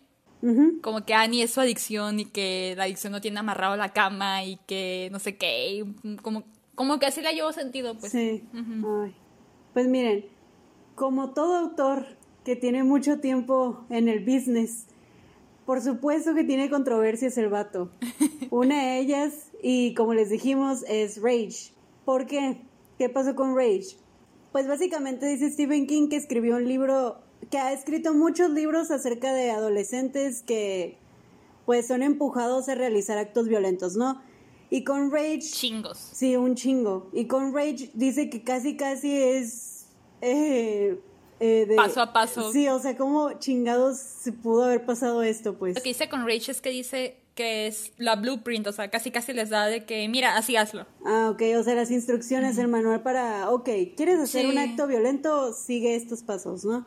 [SPEAKER 2] Como que Annie es su adicción y que la adicción no tiene amarrado la cama y que no sé qué, como, como que así le llevó sentido, pues.
[SPEAKER 1] Sí. Pues miren, como todo autor que tiene mucho tiempo en el business, por supuesto que tiene controversias el vato. Una de ellas, y como les dijimos, es Rage. ¿Por qué? ¿Qué pasó con Rage? Pues básicamente dice Stephen King que escribió un libro, que ha escrito muchos libros acerca de adolescentes que pues son empujados a realizar actos violentos, ¿no? Y con Rage...
[SPEAKER 2] Chingos.
[SPEAKER 1] Sí, un chingo. Y con Rage dice que casi, casi es... Eh, eh,
[SPEAKER 2] paso a paso.
[SPEAKER 1] Sí, o sea, ¿cómo chingados se pudo haber pasado esto, pues?
[SPEAKER 2] Lo que dice con Rage es que dice que es la blueprint, o sea, casi casi les da de que, mira, así hazlo.
[SPEAKER 1] Ah, ok, o sea, las instrucciones, el manual para, ok, ¿quieres hacer un acto violento? Sigue estos pasos, ¿no?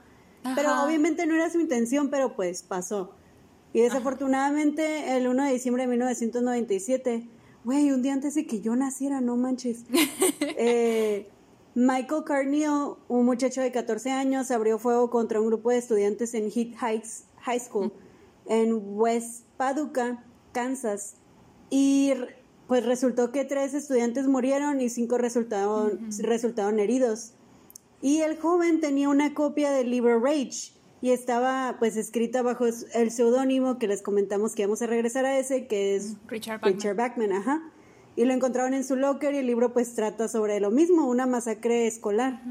[SPEAKER 1] Pero obviamente no era su intención, pero pues pasó. Y desafortunadamente, el 1 de diciembre de 1997, güey, un día antes de que yo naciera, no manches. eh, Michael Carneal, un muchacho de 14 años, abrió fuego contra un grupo de estudiantes en Heat Heights High School en West Paducah, Kansas. Y pues resultó que tres estudiantes murieron y cinco resultaron, resultaron heridos. Y el joven tenía una copia del libro Rage y estaba pues escrita bajo el seudónimo que les comentamos que vamos a regresar a ese, que es
[SPEAKER 2] Richard
[SPEAKER 1] Richard ajá y lo encontraron en su locker y el libro pues trata sobre lo mismo, una masacre escolar.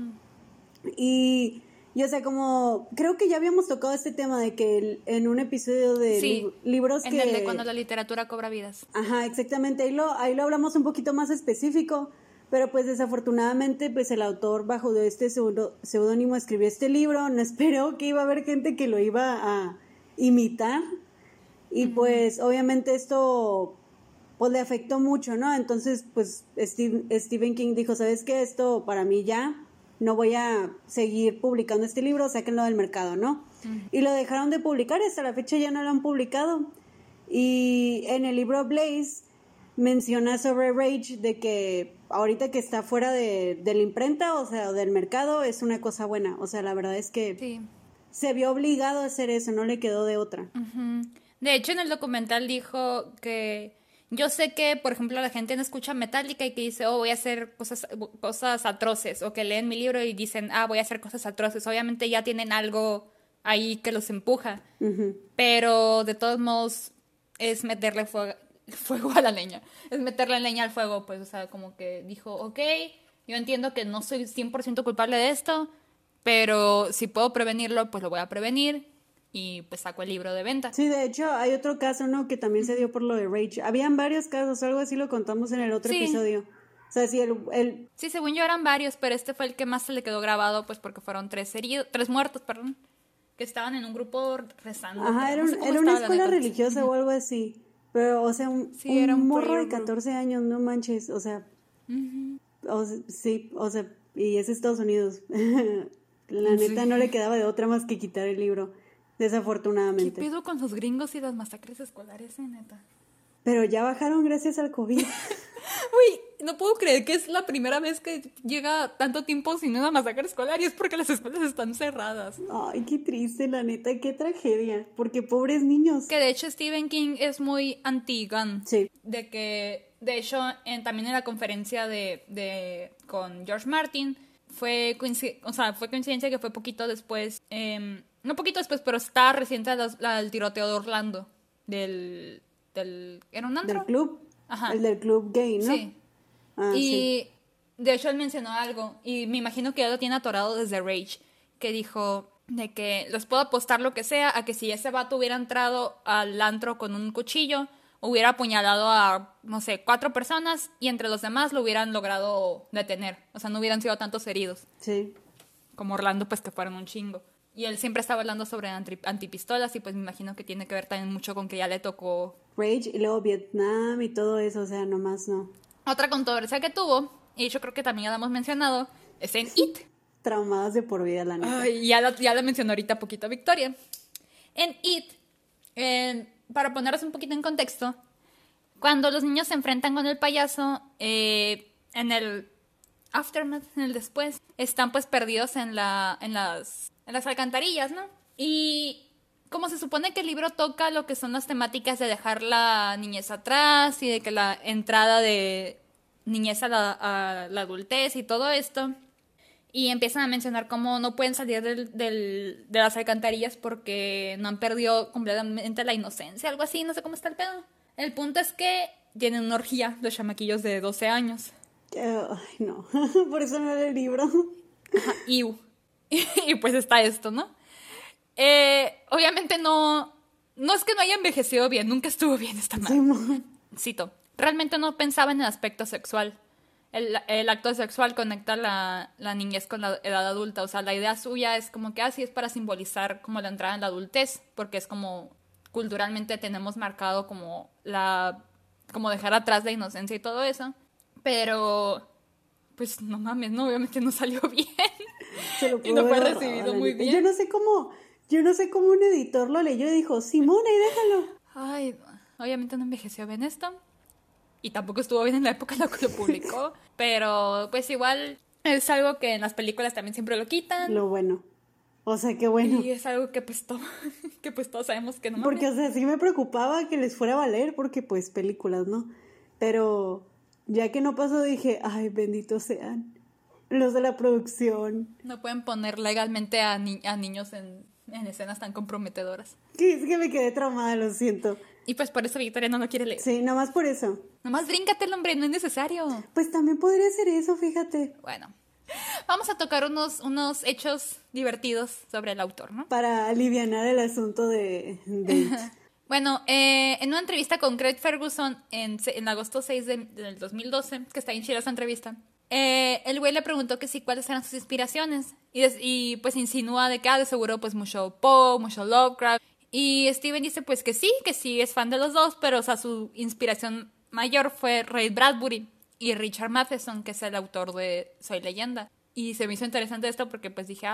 [SPEAKER 1] Y yo sé, como creo que ya habíamos tocado este tema de que en un episodio de libros
[SPEAKER 2] en
[SPEAKER 1] que...
[SPEAKER 2] el de cuando la literatura cobra vidas.
[SPEAKER 1] Ajá, exactamente, ahí lo, ahí lo hablamos un poquito más específico, pero pues desafortunadamente pues el autor bajo de este seudónimo escribió este libro, no esperó que iba a haber gente que lo iba a imitar y pues obviamente esto pues le afectó mucho, ¿no? Entonces, pues Stephen King dijo, ¿sabes qué? Esto para mí ya, no voy a seguir publicando este libro, sáquenlo del mercado, ¿no? Y lo dejaron de publicar, hasta la fecha ya no lo han publicado. Y en el libro Blaze menciona sobre Rage de que ahorita que está fuera de, la imprenta, o sea, del mercado, es una cosa buena. O sea, la verdad es que se vio obligado a hacer eso, no le quedó de otra.
[SPEAKER 2] De hecho, en el documental dijo que yo sé que, por ejemplo, la gente no escucha Metallica y que dice, oh, voy a hacer cosas, cosas atroces, o que leen mi libro y dicen, ah, voy a hacer cosas atroces. Obviamente ya tienen algo ahí que los empuja, pero de todos modos es meterle fuego, fuego a la leña, es meterle leña al fuego, pues, o sea, como que dijo, ok, yo entiendo que no soy 100% culpable de esto, pero si puedo prevenirlo, pues lo voy a prevenir y pues sacó el libro de venta.
[SPEAKER 1] Sí, de hecho hay otro caso, ¿no? Que también se dio por lo de Rage. Habían varios casos, algo así lo contamos en el otro episodio. O sea, sí, el,
[SPEAKER 2] Sí, según yo eran varios, pero este fue el que más se le quedó grabado, pues porque fueron tres heridos, tres muertos, perdón, que estaban en un grupo rezando.
[SPEAKER 1] Ajá, era, una escuela religiosa o algo así. Pero, o sea, un, un, morro de 14 años, no manches, o sea... sí, o sea, y es Estados Unidos. La neta no le quedaba de otra más que quitar el libro, desafortunadamente.
[SPEAKER 2] ¿Qué pido con los gringos y las masacres escolares, eh, neta?
[SPEAKER 1] Pero ya bajaron gracias al COVID.
[SPEAKER 2] Uy, no puedo creer que es la primera vez que llega tanto tiempo sin una masacre escolar y es porque las escuelas están cerradas.
[SPEAKER 1] Ay, qué triste, la neta, qué tragedia. Porque pobres niños.
[SPEAKER 2] Que de hecho Stephen King es muy anti-gun.
[SPEAKER 1] Sí.
[SPEAKER 2] De que, de hecho, también en la conferencia de, de con George Martin, fue, o sea, fue coincidencia que fue poquito después, em, no poquito después, pero está reciente al tiroteo de Orlando, del, del, ¿era un antro?
[SPEAKER 1] Del club. Ajá. El del club gay, ¿no? Sí.
[SPEAKER 2] Ah, y de hecho él mencionó algo, y me imagino que ya lo tiene atorado desde Rage, que dijo de que les puedo apostar lo que sea a que si ese vato hubiera entrado al antro con un cuchillo, hubiera apuñalado a, no sé, cuatro personas y entre los demás lo hubieran logrado detener. O sea, no hubieran sido tantos heridos.
[SPEAKER 1] Sí.
[SPEAKER 2] Como Orlando, pues que fueron un chingo. Y él siempre estaba hablando sobre antipistolas y pues me imagino que tiene que ver también mucho con que ya le tocó...
[SPEAKER 1] Rage y luego Vietnam y todo eso, o sea, nomás no.
[SPEAKER 2] Otra controversia que tuvo, y yo creo que también ya la hemos mencionado, es en It.
[SPEAKER 1] Traumadas de por vida, la neta.
[SPEAKER 2] Ay, ya la, ya la mencionó ahorita poquito Victoria. En It, para ponerlos un poquito en contexto, cuando los niños se enfrentan con el payaso, eh, en el aftermath, en el después, están pues perdidos en, la, en, las, en las alcantarillas, ¿no? Y como se supone que el libro toca lo que son las temáticas de dejar la niñez atrás y de que la entrada de niñez a la, a la adultez y todo esto, y empiezan a mencionar cómo no pueden salir del, del, de las alcantarillas porque no han perdido completamente la inocencia, algo así, no sé cómo está el pedo. El punto es que tienen una orgía los chamaquillos de 12 años.
[SPEAKER 1] ay, no, por eso no era el libro.
[SPEAKER 2] Y, y pues está esto, ¿no? Eh, obviamente no, no es que no haya envejecido bien, nunca estuvo bien esta madre. Cito, realmente no pensaba en el aspecto sexual el, acto sexual conecta la, la niñez con la edad adulta. O sea, la idea suya es como que así ah, es para simbolizar como la entrada en la adultez, porque es como culturalmente tenemos marcado como la como dejar atrás la inocencia y todo eso. Pero pues no mames, no, obviamente no salió bien. Y no fue recibido muy bien.
[SPEAKER 1] Yo no sé cómo, yo no sé cómo un editor lo leyó y dijo, Simona, y déjalo.
[SPEAKER 2] Ay, obviamente no envejeció bien esto y tampoco estuvo bien en la época en la que lo publicó, pero pues igual es algo que en las películas también siempre lo quitan.
[SPEAKER 1] Lo bueno. O sea, qué bueno.
[SPEAKER 2] Y es algo que pues, que pues todos sabemos que no.
[SPEAKER 1] Porque, o sea, sí me preocupaba que les fuera a valer porque pues películas, ¿no? Pero ya que no pasó dije, ay, benditos sean los de la producción.
[SPEAKER 2] No pueden poner legalmente a, a niños en, en escenas tan comprometedoras.
[SPEAKER 1] Que es que me quedé traumada, lo siento.
[SPEAKER 2] Y pues por eso Victoria no lo quiere leer.
[SPEAKER 1] Sí, nomás por eso.
[SPEAKER 2] Nomás bríncate el hombre, no es necesario.
[SPEAKER 1] Pues también podría ser eso, fíjate.
[SPEAKER 2] Bueno. Vamos a tocar unos, unos hechos divertidos sobre el autor, ¿no?
[SPEAKER 1] Para aliviar el asunto de...
[SPEAKER 2] bueno, eh, en una entrevista con Craig Ferguson en, en agosto 6 del 2012, que está en chida esa entrevista, eh, el güey le preguntó que sí, cuáles eran sus inspiraciones. Y, pues insinúa de que, ah, de seguro, pues mucho Poe, mucho Lovecraft. Y Steven dice pues que sí, que sí es fan de los dos, pero o su inspiración mayor fue Ray Bradbury y Richard Matheson, que es el autor de Soy Leyenda. Y se me hizo interesante esto porque pues dije,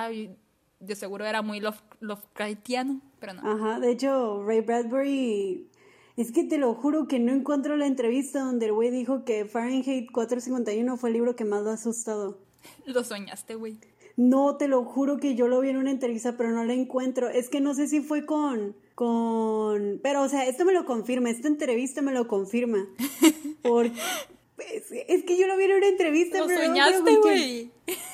[SPEAKER 2] de seguro era muy love, Lovecraftiano, pero no.
[SPEAKER 1] Ajá, de hecho, Ray Bradbury, es que te lo juro que no encuentro la entrevista donde el güey dijo que Fahrenheit 451 fue el libro que más lo ha asustado.
[SPEAKER 2] Lo soñaste, güey.
[SPEAKER 1] No, te lo juro que yo lo vi en una entrevista, pero no la encuentro. Es que no sé si fue con. con. Pero, o sea, esto me lo confirma, esta entrevista me lo confirma. Porque. Es, que yo lo vi en una entrevista.
[SPEAKER 2] Lo soñaste, güey.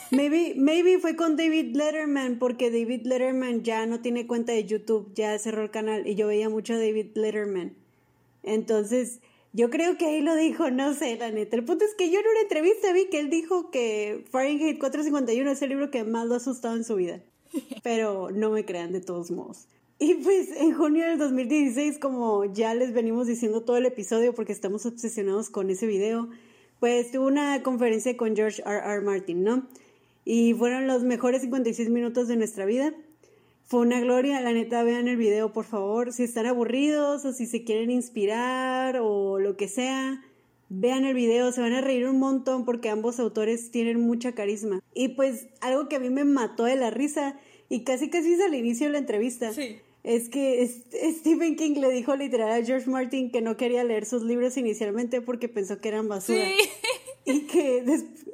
[SPEAKER 1] Maybe, maybe fue con David Letterman, porque David Letterman ya no tiene cuenta de YouTube, ya cerró el canal y yo veía mucho a David Letterman. Entonces, yo creo que ahí lo dijo, no sé, la neta. El punto es que yo en una entrevista vi que él dijo que Fahrenheit 451 es el libro que más lo ha asustado en su vida. Pero no me crean de todos modos. Y pues en junio del 2016, como ya les venimos diciendo todo el episodio porque estamos obsesionados con ese video, pues tuvo una conferencia con George R. R. Martin, ¿no? Y fueron los mejores 56 minutos de nuestra vida. Fue una gloria, la neta, vean el video, por favor. Si están aburridos o si se quieren inspirar o lo que sea, Vean el video, se van a reír un montón porque ambos autores tienen mucha carisma. Y pues algo que a mí me mató de la risa y casi casi es al inicio de la entrevista. Es que Stephen King le dijo literal a George Martin que no quería leer sus libros inicialmente porque pensó que eran basura. Y que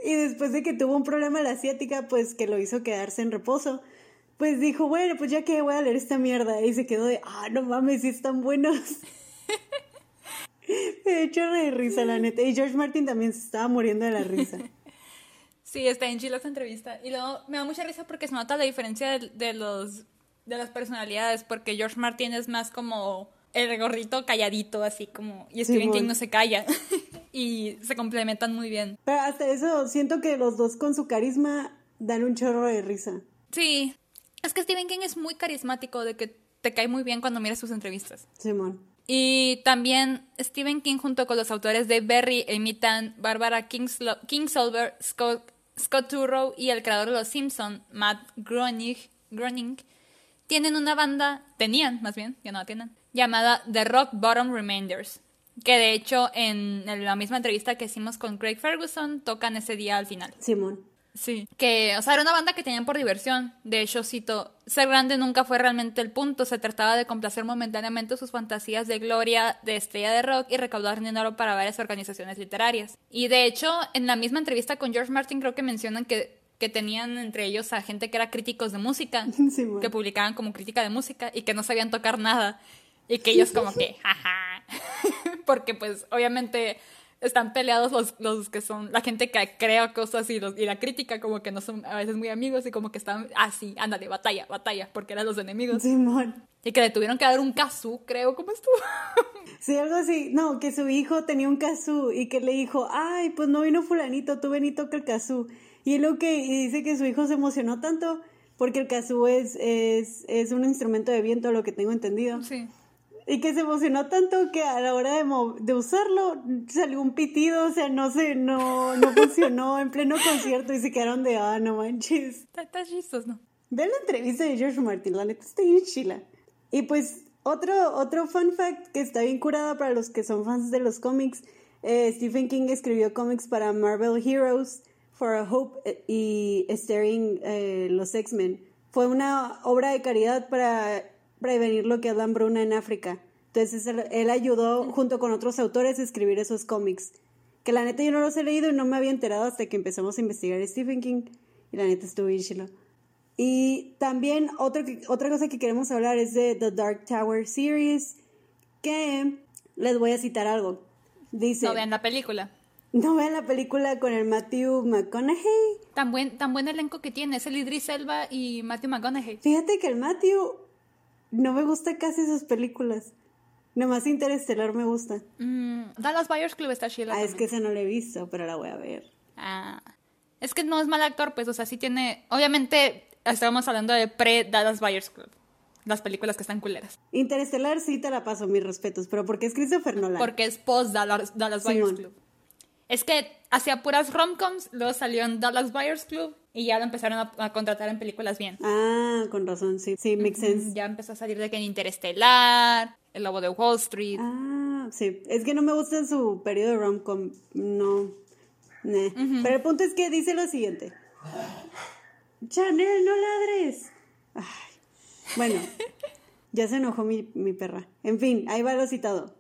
[SPEAKER 1] y después de que tuvo un problema la asiática, pues que lo hizo quedarse en reposo. Pues dijo, bueno, pues ya que voy a leer esta mierda. Y se quedó de, ah, no mames, si están buenos. Me hecho de risa, la neta. Y George Martin también se estaba muriendo de la risa.
[SPEAKER 2] Sí, está en chila esta entrevista. Y luego me da mucha risa porque se nota la diferencia de, los de las personalidades, porque George Martin es más como el gorrito calladito, así como. Y Stephen King no se calla. y se complementan muy bien.
[SPEAKER 1] Pero hasta eso, siento que los dos con su carisma dan un chorro de risa.
[SPEAKER 2] Sí. Es que Stephen King es muy carismático, de que te cae muy bien cuando miras sus entrevistas.
[SPEAKER 1] Simón.
[SPEAKER 2] Y también Stephen King junto con los autores de Berry imitan Barbara Kingsolver, Scott, Scott Turrow y el creador de Los Simpson, Matt Groening, Groening, tienen una banda, tenían más bien, ya no la tienen, llamada The Rock Bottom Remainders, que de hecho en la misma entrevista que hicimos con Craig Ferguson tocan ese día al final.
[SPEAKER 1] Simón.
[SPEAKER 2] Sí. Que, o sea, era una banda que tenían por diversión. De hecho, cito, ser grande nunca fue realmente el punto. Se trataba de complacer momentáneamente sus fantasías de gloria de estrella de rock y recaudar dinero para varias organizaciones literarias. Y de hecho, en la misma entrevista con George Martin creo que mencionan que, que tenían entre ellos a gente que era críticos de música, que publicaban como crítica de música y que no sabían tocar nada. Y que ellos como que, jaja. Porque pues obviamente están peleados los, los que son la gente que crea cosas y, los, y la crítica como que no son a veces muy amigos y como que están así, ah, ándale, batalla, batalla, porque eran los enemigos.
[SPEAKER 1] Simón.
[SPEAKER 2] Y que le tuvieron que dar un kazoo, creo, ¿cómo estuvo?
[SPEAKER 1] sí, algo así. No, que su hijo tenía un kazoo y que le dijo, ay, pues no vino fulanito, tú ven y toca el kazoo. Y lo que dice que su hijo se emocionó tanto porque el kazoo es, es, es un instrumento de viento, lo que tengo entendido.
[SPEAKER 2] Sí.
[SPEAKER 1] Y que se emocionó tanto que a la hora de, de usarlo salió un pitido, o sea, no se, no, no funcionó en pleno concierto y se quedaron de, ah, no manches.
[SPEAKER 2] Está chistos, ¿no?
[SPEAKER 1] Ve la entrevista de George Martin, la neta está bien chila. Y pues otro, otro fun fact que está bien curada para los que son fans de los cómics, eh, Stephen King escribió cómics para Marvel Heroes, For a Hope eh, y Staring eh, los X-Men. Fue una obra de caridad para prevenir lo que es la hambruna en África. Entonces él, ayudó junto con otros autores a escribir esos cómics. Que la neta yo no los he leído y no me había enterado hasta que empezamos a investigar Stephen King. Y la neta estuvo bien chilo. Y también otra, otra cosa que queremos hablar es de The Dark Tower Series. Que les voy a citar algo. Dice...
[SPEAKER 2] No vean la película.
[SPEAKER 1] No vean la película con el Matthew McConaughey.
[SPEAKER 2] Tan buen, tan buen elenco que tiene, es el Idris Elba y Matthew McConaughey.
[SPEAKER 1] Fíjate que el Matthew no me gusta casi sus películas. Nomás Interestelar me gusta.
[SPEAKER 2] Mm, Dallas Buyers Club está chila.
[SPEAKER 1] Ah, es que ese no lo he visto, pero la voy a ver.
[SPEAKER 2] Ah. Es que no es mal actor, pues, o sea, sí tiene. Obviamente, estábamos hablando de pre-Dallas Buyers Club. Las películas que están culeras.
[SPEAKER 1] Interestelar sí te la paso, mis respetos, pero porque es Christopher Nolan.
[SPEAKER 2] Porque es post-Dallas Buyers Club. Es que hacía puras romcoms, luego salió en Dallas Buyers Club y ya lo empezaron a, contratar en películas bien.
[SPEAKER 1] Ah, con razón, sí, sí, makes sense.
[SPEAKER 2] Ya empezó a salir de que en Interestelar, El Lobo de Wall Street.
[SPEAKER 1] Ah, sí, es que no me gusta su periodo de romcom, no. Pero el punto es que dice lo siguiente. Chanel, no ladres. Ay. Bueno, ya se enojó mi, mi perra. En fin, ahí va lo citado.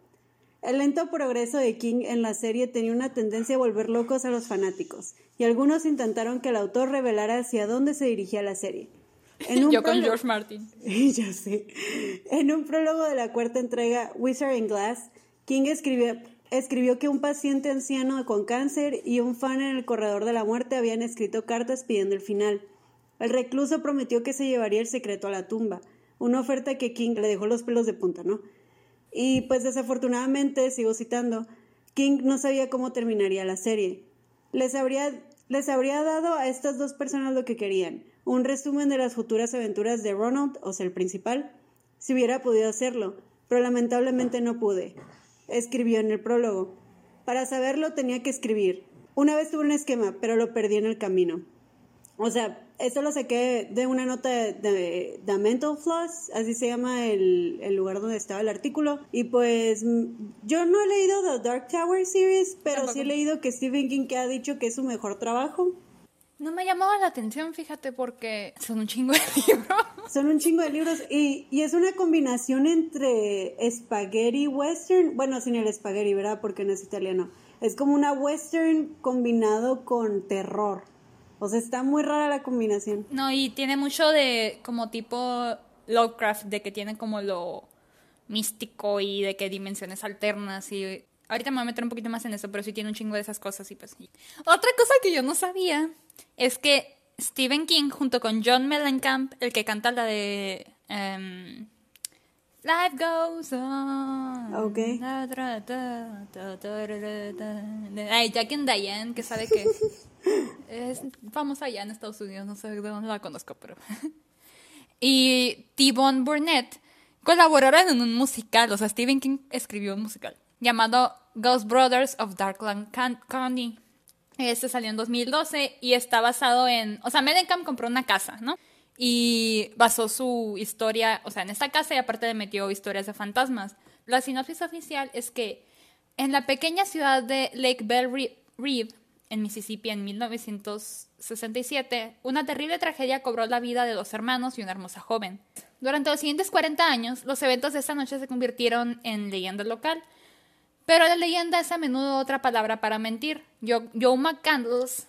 [SPEAKER 1] El lento progreso de King en la serie tenía una tendencia a volver locos a los fanáticos, y algunos intentaron que el autor revelara hacia dónde se dirigía la serie.
[SPEAKER 2] En Yo con George Martin.
[SPEAKER 1] ya sé. En un prólogo de la cuarta entrega, Wizard in Glass, King escribió, escribió que un paciente anciano con cáncer y un fan en el corredor de la muerte habían escrito cartas pidiendo el final. El recluso prometió que se llevaría el secreto a la tumba, una oferta que King le dejó los pelos de punta, ¿no? Y pues desafortunadamente, sigo citando, King no sabía cómo terminaría la serie. Les habría, les habría dado a estas dos personas lo que querían, un resumen de las futuras aventuras de Ronald, o sea, el principal, si hubiera podido hacerlo, pero lamentablemente no pude. Escribió en el prólogo. Para saberlo tenía que escribir. Una vez tuve un esquema, pero lo perdí en el camino. O sea, esto lo saqué de una nota de, The Mental Floss, así se llama el, el, lugar donde estaba el artículo. Y pues yo no he leído The Dark Tower series, pero sí he leído que Stephen King que ha dicho que es su mejor trabajo.
[SPEAKER 2] No me llamaba la atención, fíjate, porque son un chingo de libros.
[SPEAKER 1] Son un chingo de libros y, y es una combinación entre spaghetti western, bueno, sin el spaghetti, ¿verdad? Porque no es italiano. Es como una western combinado con terror. O sea, está muy rara la combinación.
[SPEAKER 2] No, y tiene mucho de como tipo Lovecraft, de que tiene como lo místico y de que dimensiones alternas y ahorita me voy a meter un poquito más en eso, pero sí tiene un chingo de esas cosas y pues Otra cosa que yo no sabía es que Stephen King junto con John Mellencamp, el que canta la de um, Life Goes On.
[SPEAKER 1] Ok.
[SPEAKER 2] Ay, Jack and Diane, que sabe que es famosa allá en Estados Unidos, no sé de dónde la conozco, pero... y T-Bone Burnett colaboraron en un musical, o sea, Stephen King escribió un musical llamado Ghost Brothers of Darkland County. Este salió en 2012 y está basado en, o sea, Mellencamp compró una casa, ¿no? Y basó su historia, o sea, en esta casa y aparte le metió historias de fantasmas. La sinopsis oficial es que en la pequeña ciudad de Lake Bell Reeve, en Mississippi en 1967, una terrible tragedia cobró la vida de dos hermanos y una hermosa joven. Durante los siguientes 40 años, los eventos de esta noche se convirtieron en leyenda local, pero la leyenda es a menudo otra palabra para mentir. Joe McCandles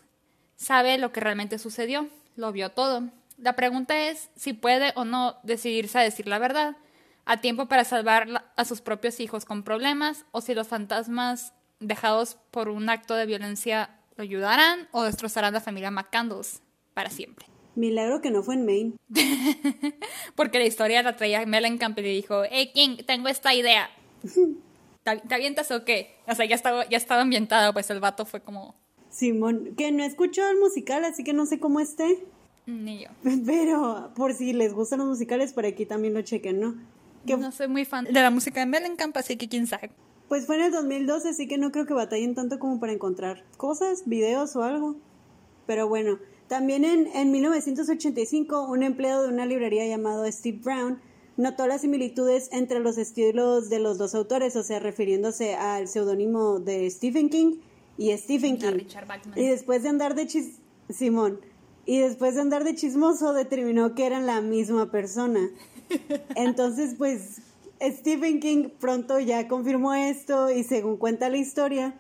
[SPEAKER 2] sabe lo que realmente sucedió, lo vio todo. La pregunta es si puede o no decidirse a decir la verdad, a tiempo para salvar a sus propios hijos con problemas, o si los fantasmas dejados por un acto de violencia lo ayudarán o destrozarán a la familia McCandles para siempre.
[SPEAKER 1] Milagro que no fue en Maine.
[SPEAKER 2] Porque la historia la traía Mellencamp y le dijo, hey King, tengo esta idea. ¿Te avientas o qué? O sea, ya estaba, ya estaba ambientado, pues el vato fue como...
[SPEAKER 1] Simón, que no escuchó el musical, así que no sé cómo esté.
[SPEAKER 2] Ni yo.
[SPEAKER 1] Pero por si les gustan los musicales, por aquí también lo chequen, ¿no?
[SPEAKER 2] Que... No soy muy fan de la música de Mellencamp, así que quién sabe.
[SPEAKER 1] Pues fue en el 2012, así que no creo que batallen tanto como para encontrar cosas, videos o algo. Pero bueno, también en, en 1985, un empleado de una librería llamado Steve Brown notó las similitudes entre los estilos de los dos autores, o sea, refiriéndose al seudónimo de Stephen King y Stephen King. Y después de andar de chis Simón, y después de andar de chismoso determinó que eran la misma persona. Entonces, pues Stephen King pronto ya confirmó esto y según cuenta la historia,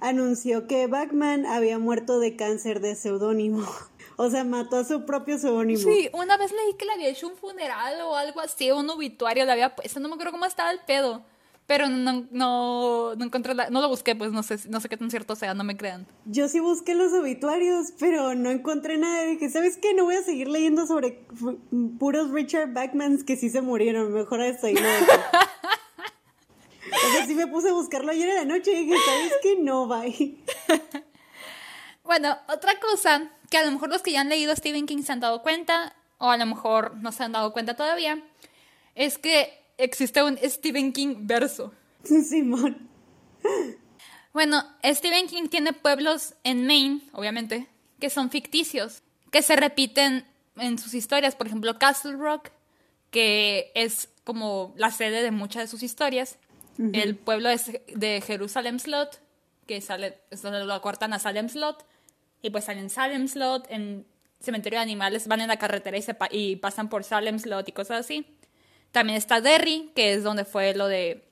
[SPEAKER 1] anunció que Batman había muerto de cáncer de seudónimo. O sea, mató a su propio seudónimo.
[SPEAKER 2] Sí, una vez leí que le había hecho un funeral o algo así, un obituario le había puesto, no me acuerdo cómo estaba el pedo. Pero no, no, no encontré no lo busqué, pues no sé, no sé qué tan cierto sea, no me crean.
[SPEAKER 1] Yo sí busqué los obituarios, pero no encontré nada. Dije, ¿sabes qué? No voy a seguir leyendo sobre puros Richard Backmans que sí se murieron. Mejor y no. o sea, sí me puse a buscarlo ayer en la noche y dije, ¿sabes qué? No, bye.
[SPEAKER 2] bueno, otra cosa que a lo mejor los que ya han leído Stephen King se han dado cuenta, o a lo mejor no se han dado cuenta todavía, es que existe un Stephen King verso.
[SPEAKER 1] Simón.
[SPEAKER 2] Bueno, Stephen King tiene pueblos en Maine, obviamente, que son ficticios, que se repiten en sus historias. Por ejemplo, Castle Rock, que es como la sede de muchas de sus historias. El pueblo es de Jerusalem Slot, que sale, es donde lo acortan a Salem Slot y pues salen Salem Slot, en Cementerio de Animales van en la carretera y, se y pasan por Salem Slot y cosas así. También está Derry, que es donde fue lo de,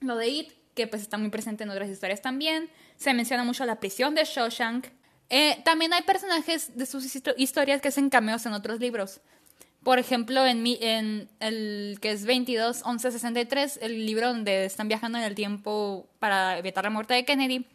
[SPEAKER 2] lo de It, que pues está muy presente en otras historias también. Se menciona mucho la prisión de Shawshank. Eh, también hay personajes de sus historias que hacen cameos en otros libros. Por ejemplo, en, mi, en el que es 22 11 63, el libro donde están viajando en el tiempo para evitar la muerte de Kennedy,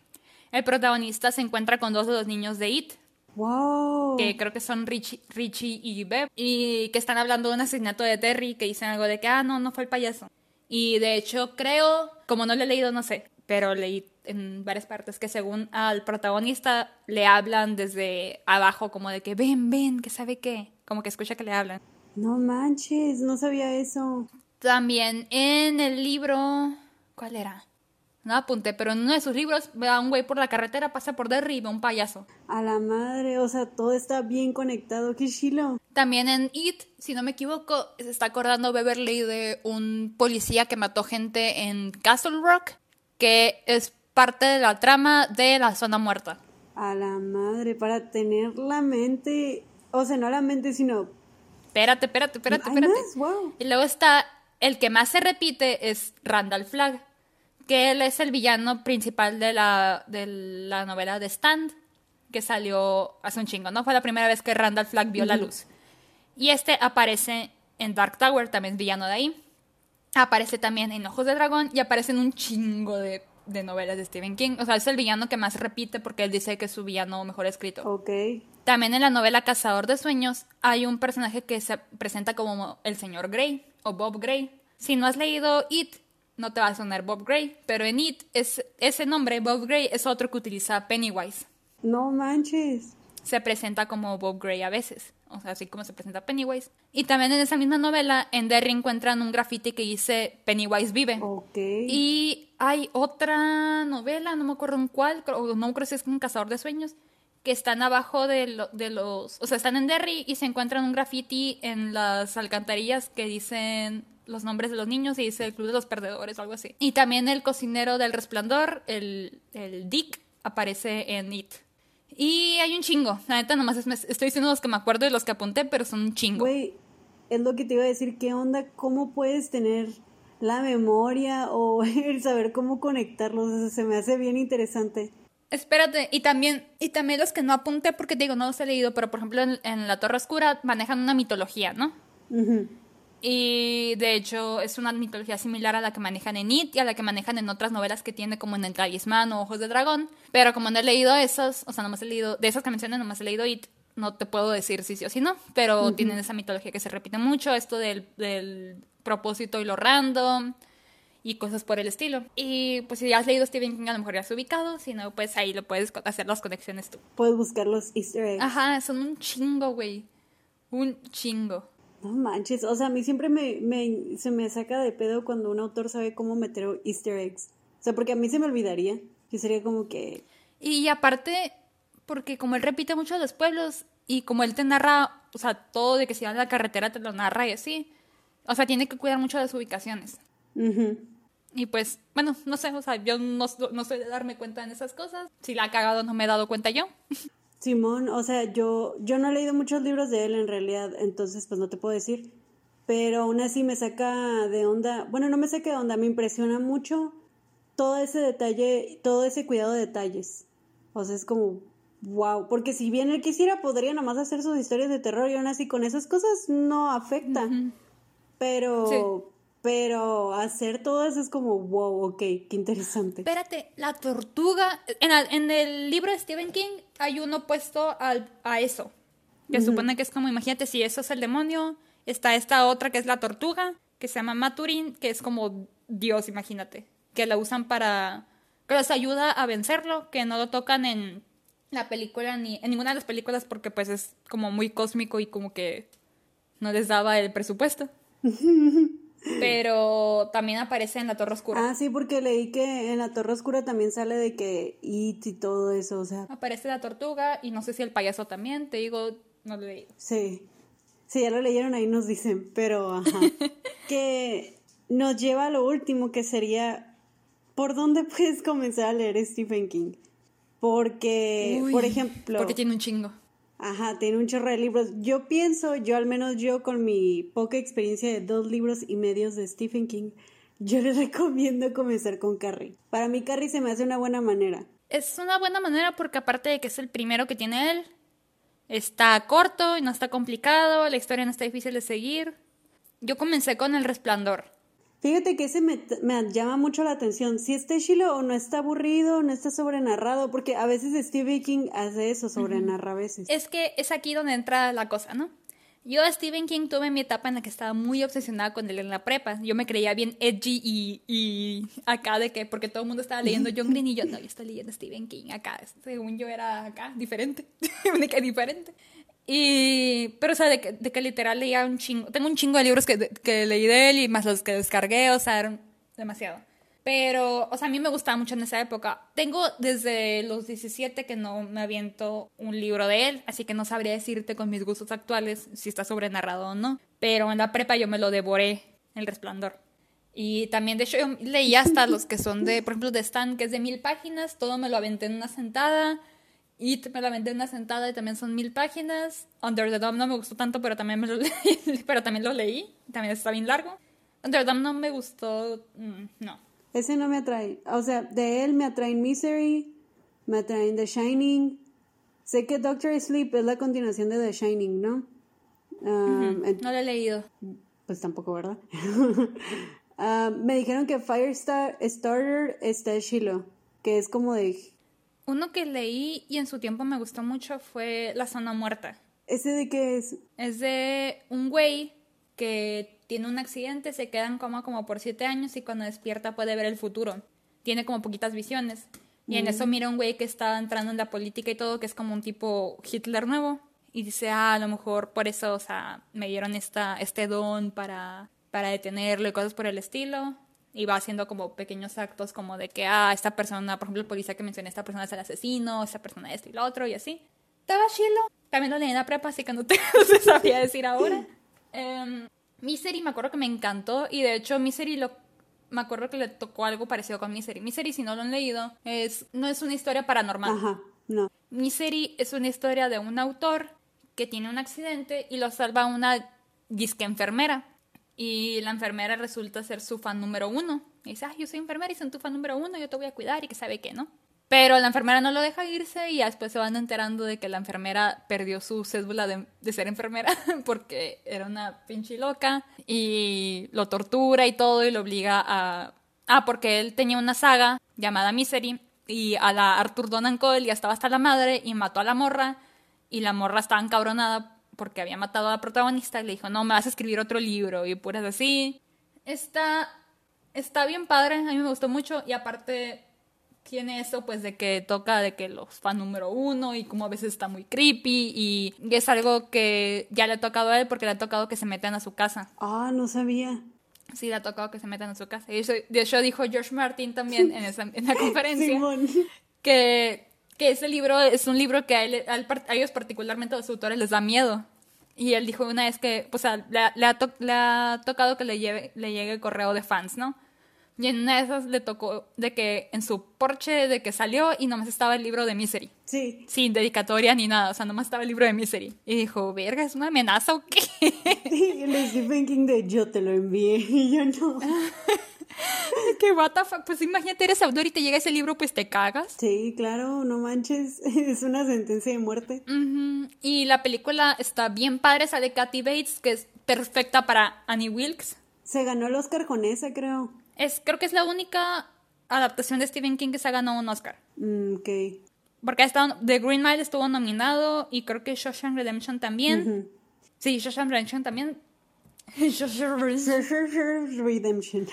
[SPEAKER 2] el protagonista se encuentra con dos de los niños de It.
[SPEAKER 1] Wow.
[SPEAKER 2] Que creo que son Richie, Richie y Beb. Y que están hablando de un asesinato de Terry, que dicen algo de que, ah, no, no fue el payaso. Y de hecho creo, como no lo he leído, no sé, pero leí en varias partes que según al protagonista le hablan desde abajo como de que ven, ven, que sabe qué, como que escucha que le hablan.
[SPEAKER 1] No manches, no sabía eso.
[SPEAKER 2] También en el libro, ¿cuál era? No apunté, pero en uno de sus libros ve a un güey por la carretera, pasa por Derry y ve a un payaso.
[SPEAKER 1] A la madre, o sea, todo está bien conectado, qué chilo.
[SPEAKER 2] También en It, si no me equivoco, se está acordando Beverly de un policía que mató gente en Castle Rock, que es parte de la trama de la zona muerta.
[SPEAKER 1] A la madre, para tener la mente, o sea, no la mente, sino...
[SPEAKER 2] Espérate, espérate, espérate, espérate.
[SPEAKER 1] Wow.
[SPEAKER 2] Y luego está, el que más se repite es Randall Flagg que él es el villano principal de la, de la novela de Stand, que salió hace un chingo, ¿no? Fue la primera vez que Randall Flagg vio la luz. Y este aparece en Dark Tower, también es villano de ahí. Aparece también en Ojos de Dragón y aparece en un chingo de, de, novelas de Stephen King. O sea, es el villano que más repite porque él dice que es su villano mejor escrito.
[SPEAKER 1] Ok.
[SPEAKER 2] También en la novela Cazador de Sueños hay un personaje que se presenta como el señor Grey o Bob Grey. Si no has leído It, no te va a sonar Bob Gray, pero en It es, ese nombre, Bob Gray, es otro que utiliza Pennywise.
[SPEAKER 1] No manches.
[SPEAKER 2] Se presenta como Bob Gray a veces, o sea, así como se presenta Pennywise. Y también en esa misma novela, en Derry encuentran un graffiti que dice Pennywise vive.
[SPEAKER 1] Ok.
[SPEAKER 2] Y hay otra novela, no me acuerdo en cuál, no creo si es un cazador de sueños, que están abajo de, de, los, o sea, están en Derry y se encuentran un graffiti en las alcantarillas que dicen los nombres de los niños y dice el Club de los Perdedores o algo así. Y también el cocinero del resplandor, el, el Dick, aparece en It. Y hay un chingo. La neta, nomás estoy diciendo los que me acuerdo y los que apunté, pero son un chingo.
[SPEAKER 1] Güey, es lo que te iba a decir. ¿Qué onda? ¿Cómo puedes tener la memoria o el saber cómo conectarlos? se me hace bien interesante.
[SPEAKER 2] Espérate, y también, y también los que no apunté porque digo, no los he leído, pero por ejemplo en, La Torre Oscura manejan una mitología, ¿no? Y de hecho es una mitología similar a la que manejan en It y a la que manejan en otras novelas que tiene como en El Talismán o Ojos de Dragón. Pero como no he leído esas, o sea, nomás he leído, de esas que mencioné, nomás he leído It, no te puedo decir si sí o si no. Pero tienen esa mitología que se repite mucho, esto del, del propósito y lo random y cosas por el estilo. Y pues si ya has leído Stephen King, a lo mejor ya has ubicado, si no, pues ahí lo puedes hacer las conexiones tú.
[SPEAKER 1] Puedes buscar los easter eggs.
[SPEAKER 2] Ajá, son un chingo, güey. Un chingo.
[SPEAKER 1] No manches, o sea, a mí siempre me, me, se me saca de pedo cuando un autor sabe cómo meter easter eggs. O sea, porque a mí se me olvidaría. Que sería como que...
[SPEAKER 2] Y aparte, porque como él repite mucho los pueblos y como él te narra, o sea, todo de que si vas a la carretera te lo narra y así. O sea, tiene que cuidar mucho de las ubicaciones. Y pues, bueno, no sé, o sea, yo no, no soy de darme cuenta en esas cosas. Si la ha cagado no me he dado cuenta yo.
[SPEAKER 1] Simón, o sea, yo, yo no he leído muchos libros de él en realidad, entonces pues no te puedo decir. Pero aún así me saca de onda, bueno, no me saca de onda, me impresiona mucho todo ese detalle, todo ese cuidado de detalles. O sea, es como, wow, porque si bien él quisiera, podría nomás hacer sus historias de terror y aún así con esas cosas no afecta. Pero, pero hacer todo eso es como, wow, ok, qué interesante.
[SPEAKER 2] Espérate, la tortuga. En, el libro de Stephen King hay uno opuesto a eso. Que supone que es como, imagínate, si eso es el demonio, está esta otra que es la tortuga, que se llama Maturin, que es como Dios, imagínate. Que la usan para. que les ayuda a vencerlo, que no lo tocan en la película ni en ninguna de las películas porque pues es como muy cósmico y como que no les daba el presupuesto. Pero también aparece en la Torre Oscura.
[SPEAKER 1] Ah, sí, porque leí que en la Torre Oscura también sale de que It y todo eso, o sea.
[SPEAKER 2] Aparece la tortuga y no sé si el payaso también, te digo, no lo he leído.
[SPEAKER 1] Sí. Sí, ya lo leyeron ahí nos dicen, pero ajá. que nos lleva a lo último que sería ¿por dónde puedes comenzar a leer Stephen King? Porque, por ejemplo.
[SPEAKER 2] Porque tiene un chingo.
[SPEAKER 1] Ajá, tiene un chorro de libros. Yo pienso, yo al menos yo con mi poca experiencia de dos libros y medios de Stephen King, yo le recomiendo comenzar con Carrie. Para mí Carrie se me hace una buena manera.
[SPEAKER 2] Es una buena manera porque aparte de que es el primero que tiene él, está corto y no está complicado, la historia no está difícil de seguir. Yo comencé con El Resplandor.
[SPEAKER 1] Fíjate que ese me, llama mucho la atención. Si este chilo o no está aburrido, no está sobrenarrado, porque a veces Stephen King hace eso, sobrenarra a veces.
[SPEAKER 2] Es que es aquí donde entra la cosa, ¿no? Yo a Stephen King tuve mi etapa en la que estaba muy obsesionada con él en la prepa. Yo me creía bien edgy y, y acá de que, porque todo el mundo estaba leyendo John Green y yo, no, yo estoy leyendo Stephen King acá. Según yo era acá, diferente. diferente. Y, pero, o sea, de que, de que literal leía un chingo. Tengo un chingo de libros que, que leí de él y más los que descargué, o sea, eran demasiado. Pero, o sea, a mí me gustaba mucho en esa época. Tengo desde los 17 que no me aviento un libro de él, así que no sabría decirte con mis gustos actuales si está sobrenarrado o no. Pero en la prepa yo me lo devoré, El Resplandor. Y también, de hecho, yo leí hasta los que son de, por ejemplo, de Stan, que es de mil páginas, todo me lo aventé en una sentada. Y me lo aventé en una sentada y también son mil páginas. Under the Dome no me gustó tanto, pero también, me lo leí, pero también lo leí. También está bien largo. Under the Dome no me gustó, mm, no.
[SPEAKER 1] Ese no me atrae. O sea, de él me atraen Misery, me atraen The Shining. Sé que Doctor Sleep es la continuación de The Shining, ¿no?
[SPEAKER 2] Um, no lo he leído.
[SPEAKER 1] Pues tampoco, ¿verdad? Um, me dijeron que Firestar Starter está Shiloh, que es como de...
[SPEAKER 2] Uno que leí y en su tiempo me gustó mucho fue La Zona Muerta.
[SPEAKER 1] ¿Ese de qué es?
[SPEAKER 2] Es de un güey que tiene un accidente, se queda en coma como por siete años y cuando despierta puede ver el futuro. Tiene como poquitas visiones. Y en eso mm. mira un güey que está entrando en la política y todo, que es como un tipo Hitler nuevo. Y dice, ah, a lo mejor por eso, o sea, me dieron esta, este don para, para detenerlo y cosas por el estilo. Y va haciendo como pequeños actos como de que, ah, esta persona, por ejemplo, el policía que mencioné, esta persona es el asesino, esta persona esto y lo otro y así. Estaba chilo. También lo leí en la prepa, así que no te sabía decir ahora. Eh, Misery me acuerdo que me encantó y de hecho Misery lo me acuerdo que le tocó algo parecido con Misery. Misery, si no lo han leído, es no es una historia paranormal.
[SPEAKER 1] Ajá, no.
[SPEAKER 2] Misery es una historia de un autor que tiene un accidente y lo salva una disque enfermera. Y la enfermera resulta ser su fan número uno. Y dice, ah, yo soy enfermera y soy tu fan número uno, yo te voy a cuidar y que sabe qué, ¿no? Pero la enfermera no lo deja irse y después se van enterando de que la enfermera perdió su cédula de, ser enfermera porque era una pinche loca y lo tortura y todo y lo obliga a... Ah, porque él tenía una saga llamada Misery y a la Arthur Donan Cole ya estaba hasta la madre y mató a la morra y la morra estaba encabronada porque había matado a la protagonista y le dijo, no, me vas a escribir otro libro y puras así. Está, está bien padre, a mí me gustó mucho y aparte tiene eso pues de que toca de que los fan número uno y como a veces está muy creepy y, es algo que ya le ha tocado a él porque le ha tocado que se metan a su casa.
[SPEAKER 1] Ah, no sabía.
[SPEAKER 2] Sí, le ha tocado que se metan a su casa. Y de hecho dijo George Martin también en, esa, en la conferencia que, que ese libro es un libro que a, ellos particularmente a los autores les da miedo. Y él dijo una vez que, pues, le, le, ha, le ha tocado que le, lleve, le llegue el correo de fans, ¿no? Y en una de esas le tocó de que en su porche de que salió y nomás estaba el libro de Misery.
[SPEAKER 1] Sí.
[SPEAKER 2] Sin dedicatoria ni nada, o sea, nomás estaba el libro de Misery. Y dijo, verga, ¿es una amenaza o qué?
[SPEAKER 1] Y le Stephen King de yo te lo envié y yo no.
[SPEAKER 2] que what the fuck? Pues imagínate, eres autor y te llega ese libro, pues te cagas.
[SPEAKER 1] Sí, claro, no manches, es una sentencia de muerte.
[SPEAKER 2] Y la película está bien padre, sale Kathy Bates, que es perfecta para Annie Wilkes.
[SPEAKER 1] Se ganó el Oscar con esa, creo.
[SPEAKER 2] Es, creo que es la única adaptación de Stephen King que se ha ganado un Oscar.
[SPEAKER 1] Mm, ok.
[SPEAKER 2] Porque ha estado, The Green Mile estuvo nominado y creo que Shawshank Redemption también. Sí, Shawshank Redemption también.
[SPEAKER 1] Redemption.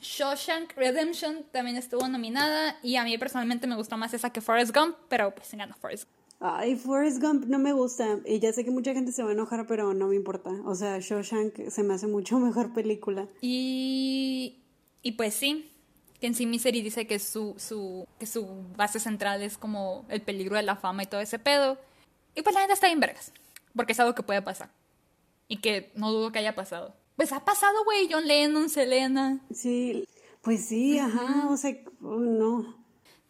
[SPEAKER 2] Shawshank Redemption también estuvo nominada y a mí personalmente me gustó más esa que Forrest Gump, pero pues se ganó Forrest Gump.
[SPEAKER 1] Ay, Forrest Gump no me gusta. Y ya sé que mucha gente se va a enojar, pero no me importa. O sea, Shawshank se me hace mucho mejor película.
[SPEAKER 2] Y y pues sí, que en sí Misery dice que su, su, que su base central es como el peligro de la fama y todo ese pedo. Y pues la gente está en vergas, porque es algo que puede pasar. Y que no dudo que haya pasado. Pues ha pasado, güey, John Lennon, Selena.
[SPEAKER 1] Sí, pues sí, ajá, o sea, oh, no.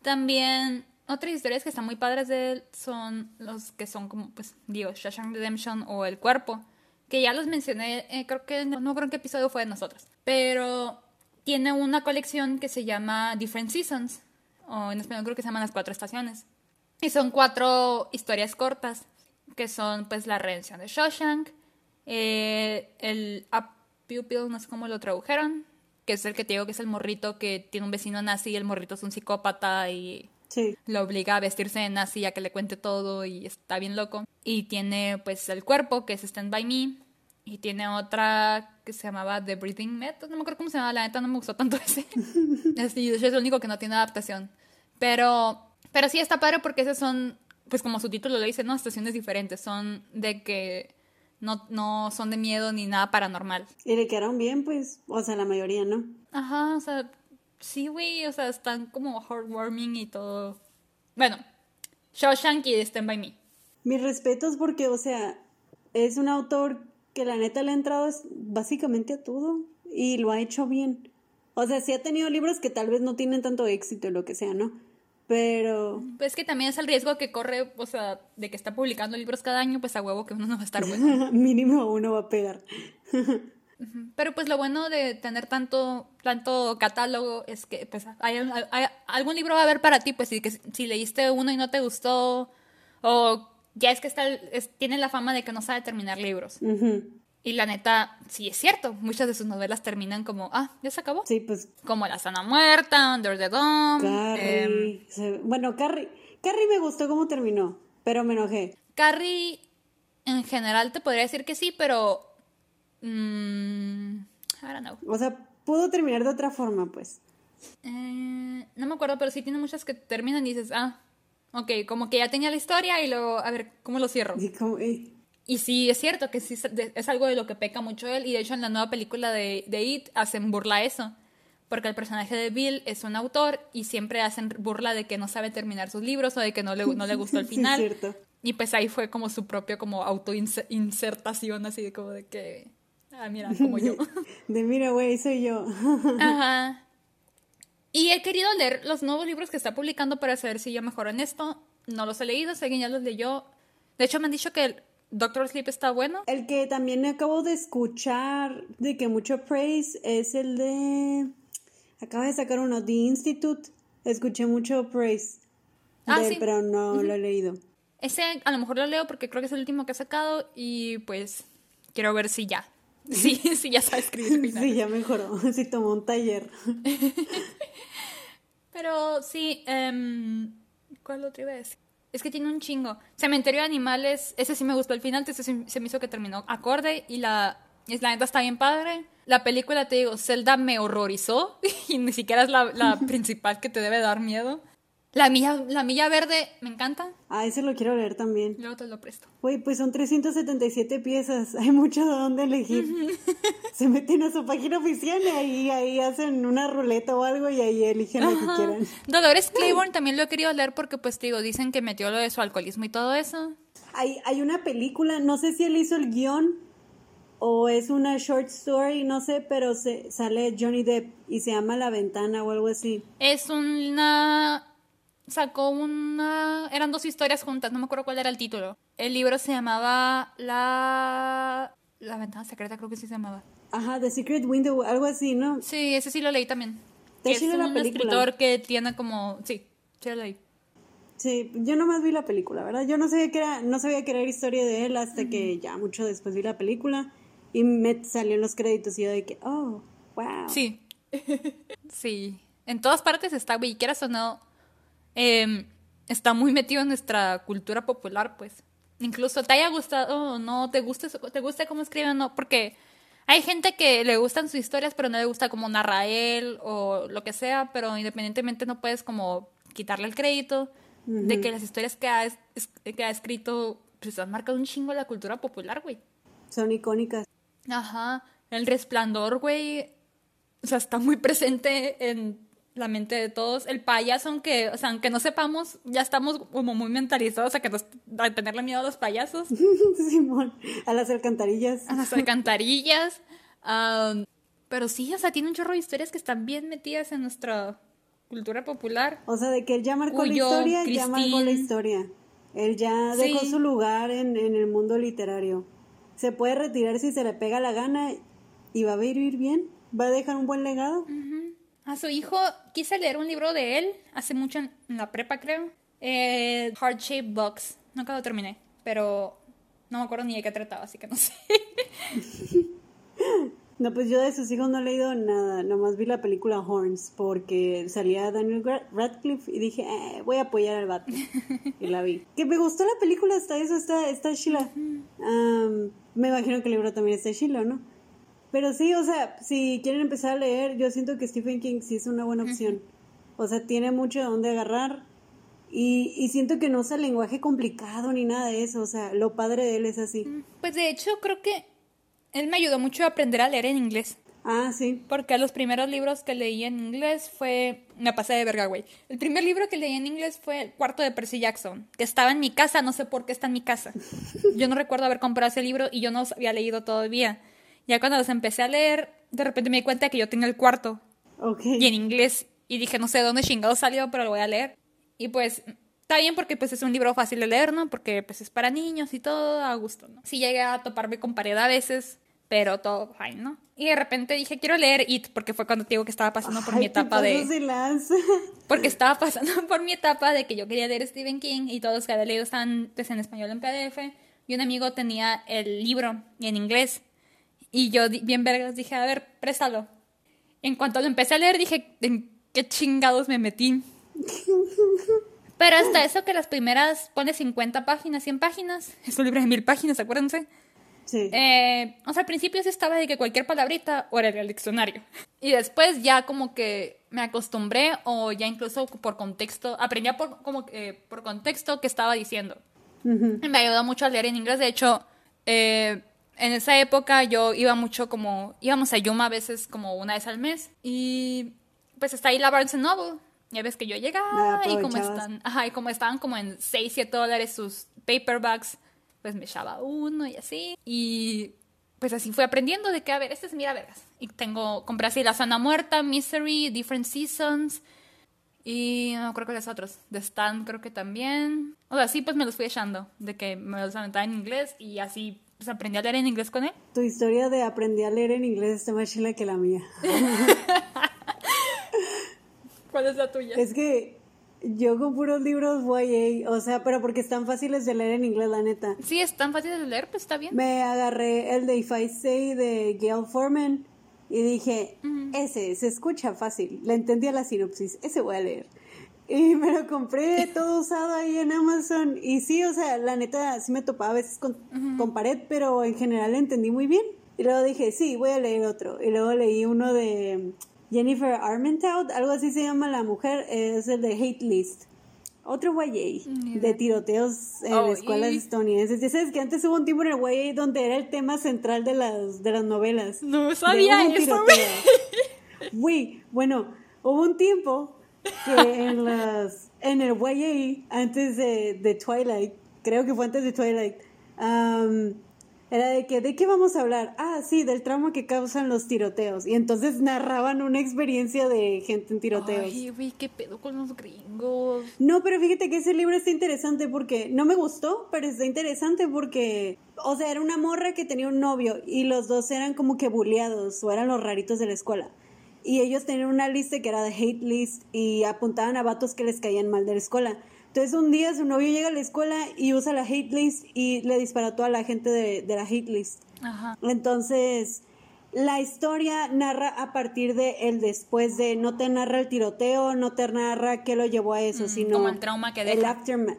[SPEAKER 2] También otras historias que están muy padres de él son los que son como, pues, digo, Shawshank Redemption o El Cuerpo, que ya los mencioné, eh, creo que, no, no creo qué episodio fue de nosotros, pero tiene una colección que se llama Different Seasons, o en español creo que se llaman las cuatro estaciones. Y son cuatro historias cortas, que son pues la redención de Shawshank, eh, el Up Pupil, no sé cómo lo tradujeron, que es el que te digo que es el morrito que tiene un vecino nazi y el morrito es un psicópata y lo obliga a vestirse de nazi a que le cuente todo y está bien loco. Y tiene pues el cuerpo, que es Stand By Me, y tiene otra que se llamaba The Breathing Method. No me acuerdo cómo se llama, la neta no me gustó tanto ese. es, es el único que no tiene adaptación. Pero, pero sí está padre porque esos son, pues como su título lo dice, ¿no? Estaciones diferentes. Son de que no, no son de miedo ni nada paranormal.
[SPEAKER 1] Y le quedaron bien, pues, o sea, la mayoría, ¿no?
[SPEAKER 2] Ajá, o sea, Sí, güey, o sea, están como heartwarming y todo. Bueno, Shawshank y Stand By Me.
[SPEAKER 1] Mis respetos porque, o sea, es un autor que la neta le ha entrado básicamente a todo y lo ha hecho bien. O sea, sí ha tenido libros que tal vez no tienen tanto éxito lo que sea, ¿no? Pero...
[SPEAKER 2] Pues que también es el riesgo que corre, o sea, de que está publicando libros cada año, pues a huevo que uno no va a estar bueno.
[SPEAKER 1] Mínimo uno va a pegar.
[SPEAKER 2] Pero pues lo bueno de tener tanto, tanto catálogo es que pues hay, algún libro va a haber para ti, pues si, que, si leíste uno y no te gustó, o ya es que está, tiene la fama de que no sabe terminar libros. Y la neta, sí es cierto, muchas de sus novelas terminan como, ah, ya se acabó.
[SPEAKER 1] Sí, pues.
[SPEAKER 2] Como La Sana Muerta, Under the Dome.
[SPEAKER 1] Carrie. Em, bueno, Carrie, Carrie me gustó cómo terminó, pero me enojé.
[SPEAKER 2] Carrie, en general te podría decir que sí, pero. Mmm, I don't know.
[SPEAKER 1] O sea, pudo terminar de otra forma, pues.
[SPEAKER 2] Eh, no me acuerdo, pero sí tiene muchas que terminan y dices, ah, ok, como que ya tenía la historia y luego, a ver, ¿cómo lo cierro?
[SPEAKER 1] Y, como, eh,
[SPEAKER 2] y sí, es cierto que sí es algo de lo que peca mucho él. Y de hecho, en la nueva película de, de It hacen burla eso. Porque el personaje de Bill es un autor y siempre hacen burla de que no sabe terminar sus libros o de que no le, no le gustó el final. Sí, cierto. Y pues ahí fue como su propio como autoinsertación, así de como de que, ah, mira, como yo.
[SPEAKER 1] De, mira, güey, soy yo.
[SPEAKER 2] Ajá. Y he querido leer los nuevos libros que está publicando para saber si yo mejoro en esto. No los he leído, si alguien ya los leyó. De hecho, me han dicho que Doctor Sleep está bueno.
[SPEAKER 1] El que también acabo de escuchar de que mucho praise es el de. Acaba de sacar uno, The Institute. Escuché mucho praise. Ah, sí. pero no lo he leído.
[SPEAKER 2] Ese a lo mejor lo leo porque creo que es el último que ha sacado y pues quiero ver si ya. Sí, sí, ya sabe escribir.
[SPEAKER 1] sí, ya mejoró. Sí, tomó un taller.
[SPEAKER 2] pero sí, um, ¿cuál otro iba a decir? Es que tiene un chingo. Cementerio de Animales, ese sí me gustó al final, ese sí, se me hizo que terminó acorde y la, es, la neta está bien padre. La película, te digo, Zelda me horrorizó y ni siquiera es la, la principal que te debe dar miedo. La milla, la milla verde, me encanta.
[SPEAKER 1] Ah, ese lo quiero leer también.
[SPEAKER 2] Luego te lo presto.
[SPEAKER 1] Güey, pues son 377 piezas. Hay mucho de dónde elegir. Se meten a su página oficial y ahí, ahí hacen una ruleta o algo y ahí eligen lo que quieran.
[SPEAKER 2] Dolores Claiborne también lo he querido leer porque, pues, digo, dicen que metió lo de su alcoholismo y todo eso.
[SPEAKER 1] Hay, hay una película, no sé si él hizo el guion o es una short story, no sé, pero se, sale Johnny Depp y se llama La Ventana o algo así.
[SPEAKER 2] Es una sacó una... Eran dos historias juntas, no me acuerdo cuál era el título. El libro se llamaba La... La ventana secreta, creo que sí se llamaba.
[SPEAKER 1] Ajá, The Secret Window, algo así, ¿no?
[SPEAKER 2] Sí, ese sí lo leí también. es un escritor que tiene como... Sí, sí lo leí.
[SPEAKER 1] Sí, yo nomás vi la película, ¿verdad? Yo no sabía que era, no sabía que era historia de él hasta que ya mucho después vi la película y me salieron los créditos y yo de que, oh, wow.
[SPEAKER 2] Sí. sí. En todas partes está, güey, quieras o no, Em, está muy metido en nuestra cultura popular, pues. Incluso te haya gustado o no, te guste, te guste cómo escribe o no, porque hay gente que le gustan sus historias, pero no le gusta como narra él o lo que sea, pero independientemente no puedes como quitarle el crédito de que las historias que ha, que ha escrito pues han marcado un chingo la cultura popular, güey.
[SPEAKER 1] Son icónicas.
[SPEAKER 2] Ajá. El resplandor, güey, o sea, está muy presente en la mente de todos. El payaso, aunque, o sea, aunque no sepamos, ya estamos como muy mentalizados a, que a tenerle miedo a los payasos.
[SPEAKER 1] Simón, a las alcantarillas.
[SPEAKER 2] A las alcantarillas. pero sí, o sea, tiene un chorro de historias que están bien metidas en nuestra cultura popular.
[SPEAKER 1] O sea, de que él ya marcó la historia, ya marcó la historia. Él ya dejó su lugar en, en el mundo literario. Se puede retirar si se le pega la gana y va a vivir bien. Va a dejar un buen legado.
[SPEAKER 2] A su hijo quise leer un libro de él hace mucho en, la prepa, creo. Eh, Heart Shape Box. Nunca lo terminé, pero no me acuerdo ni de qué trataba, así que no sé.
[SPEAKER 1] No, pues yo de sus hijos no he leído nada, nomás vi la película Horns porque salía Daniel Radcliffe y dije, eh, voy a apoyar al vato. y la vi. Que me gustó la película, hasta eso está, está Sheila. me imagino que el libro también está Sheila, ¿no? Pero sí, o sea, si quieren empezar a leer, yo siento que Stephen King sí es una buena opción. O sea, tiene mucho de dónde agarrar. Y, y siento que no usa lenguaje complicado ni nada de eso. O sea, lo padre de él es así.
[SPEAKER 2] Pues de hecho, creo que él me ayudó mucho a aprender a leer en inglés.
[SPEAKER 1] Ah, sí.
[SPEAKER 2] Porque los primeros libros que leí en inglés fue. Me pasé de verga, güey. El primer libro que leí en inglés fue El cuarto de Percy Jackson, que estaba en mi casa, no sé por qué está en mi casa. Yo no recuerdo haber comprado ese libro y yo no había leído todavía. Ya cuando los empecé a leer, de repente me di cuenta que yo tenía el cuarto. Y en inglés. Y dije, no sé de dónde chingado salió, pero lo voy a leer. Y pues. Está bien porque pues es un libro fácil de leer, ¿no? Porque pues es para niños y todo a gusto, ¿no? Sí llegué a toparme con pared a veces, pero todo fine, ¿no? Y de repente dije, quiero leer It, porque fue cuando te digo que estaba pasando por
[SPEAKER 1] Ay,
[SPEAKER 2] mi
[SPEAKER 1] ¿qué
[SPEAKER 2] etapa de... Porque estaba pasando por mi etapa de que yo quería leer Stephen King y todos los que había leído estaban pues, en español en PDF. Y un amigo tenía el libro en inglés. Y yo, bien vergas, dije, a ver, préstalo. En cuanto lo empecé a leer, dije, ¿en qué chingados me metí? Pero hasta eso que las primeras pone 50 páginas, 100 páginas. Es un libro de mil páginas, acuérdense.
[SPEAKER 1] Sí.
[SPEAKER 2] Eh, o sea, al principio sí estaba de que cualquier palabrita o era el diccionario. Y después ya como que me acostumbré o ya incluso por contexto, aprendí por, como que por contexto que estaba diciendo.
[SPEAKER 1] Ujú.
[SPEAKER 2] Y me ayudó mucho a leer en inglés. De hecho, eh, en esa época yo iba mucho como, íbamos a Yuma a veces como una vez al mes. Y pues está ahí la Barnes Noble. Ya ves que yo llegaba
[SPEAKER 1] Ah,
[SPEAKER 2] y como están, ajá, y como estaban como en 6, 7 dólares sus paperbacks, pues me echaba uno y así. Y pues así fui aprendiendo de que, a ver, este es mira vergas. Y tengo, compré así La Zona Muerta, Misery, Different Seasons. Y no creo que los otros. The Stand creo que también. O sea, sí, pues me los fui echando. De que me los aventaba en inglés y así pues aprendí a leer en inglés con él.
[SPEAKER 1] Tu historia de aprendí a leer en inglés está más chila que la mía.
[SPEAKER 2] ¿Cuál es la tuya?
[SPEAKER 1] Es que yo con puros libros YA, o sea, pero porque están fáciles de leer en inglés, la neta.
[SPEAKER 2] Sí, es tan fácil de leer, pues está bien.
[SPEAKER 1] Me agarré el de If I Say de Gail Foreman y dije, ese se escucha fácil. Le entendí a la sinopsis, ese voy a leer. Y me lo compré todo usado ahí en Amazon. Y sí, o sea, la neta sí me topaba a veces con, con pared, pero en general entendí muy bien. Y luego dije, sí, voy a leer otro. Y luego leí uno de Jennifer Armentrout, algo así se llama la mujer, es el de Hate List. Otro YA de tiroteos en
[SPEAKER 2] Oh,
[SPEAKER 1] escuelas
[SPEAKER 2] y-
[SPEAKER 1] estadounidenses. Ya sabes que antes hubo un tiempo en el YA donde era el tema central de las, de las novelas.
[SPEAKER 2] No sabía eso.
[SPEAKER 1] Güey, bueno, hubo un tiempo que en las en el YA antes de, de Twilight, creo que fue antes de Twilight, am, era de que, ¿de qué vamos a hablar? Ah, sí, del trauma que causan los tiroteos. Y entonces narraban una experiencia de gente en tiroteos.
[SPEAKER 2] Ay, güey, qué pedo con los gringos.
[SPEAKER 1] No, pero fíjate que ese libro está interesante porque no me gustó, pero está interesante porque, o sea, era una morra que tenía un novio y los dos eran como que bulleados o eran los raritos de la escuela. Y ellos tenían una lista que era de hate list y apuntaban a vatos que les caían mal de la escuela. Entonces un día su novio llega a la escuela y usa la hate list y le dispara a toda la gente de, de la hate list.
[SPEAKER 2] Ajá.
[SPEAKER 1] Entonces, la historia narra a partir de el después de, no te narra el tiroteo, no te narra qué lo llevó a eso, sino
[SPEAKER 2] Mm, como el trauma que
[SPEAKER 1] el
[SPEAKER 2] deja.
[SPEAKER 1] aftermath.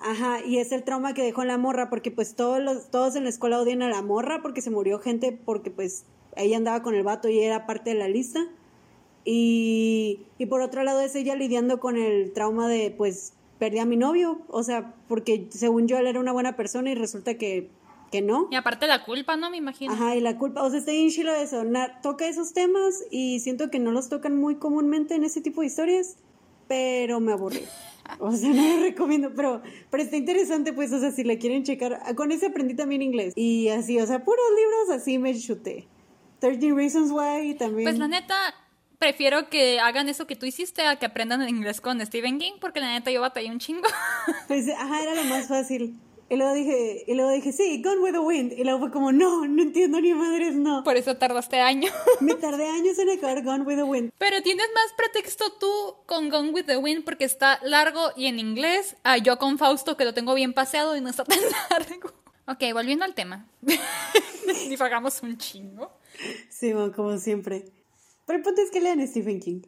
[SPEAKER 1] Ajá, y es el trauma que dejó la morra, porque pues todos los, todos en la escuela odian a la morra porque se murió gente, porque pues ella andaba con el vato y era parte de la lista. Y, y por otro lado es ella lidiando con el trauma de pues perdí a mi novio, o sea, porque según yo él era una buena persona y resulta que, que no.
[SPEAKER 2] Y aparte la culpa, ¿no? Me imagino.
[SPEAKER 1] Ajá, y la culpa, o sea, está bien chilo eso, na- toca esos temas y siento que no los tocan muy comúnmente en ese tipo de historias, pero me aburrí. O sea, no lo recomiendo, pero, pero está interesante, pues, o sea, si le quieren checar, ah, con ese aprendí también inglés. Y así, o sea, puros libros así me chuté. 13 Reasons Why también.
[SPEAKER 2] Pues la neta, prefiero que hagan eso que tú hiciste a que aprendan inglés con Stephen King, porque la neta yo batallé un chingo.
[SPEAKER 1] Pues, ajá, era lo más fácil. Y luego dije, y luego dije, sí, Gone with the Wind. Y luego fue como, no, no entiendo ni madres, no.
[SPEAKER 2] Por eso tardaste años.
[SPEAKER 1] Me tardé años en acabar Gone with the Wind.
[SPEAKER 2] Pero tienes más pretexto tú con Gone with the Wind porque está largo y en inglés. A yo con Fausto que lo tengo bien paseado y no está tan largo. Ok, volviendo al tema. Divagamos un chingo.
[SPEAKER 1] Sí, bueno, como siempre. Pero el punto es que lean Stephen King.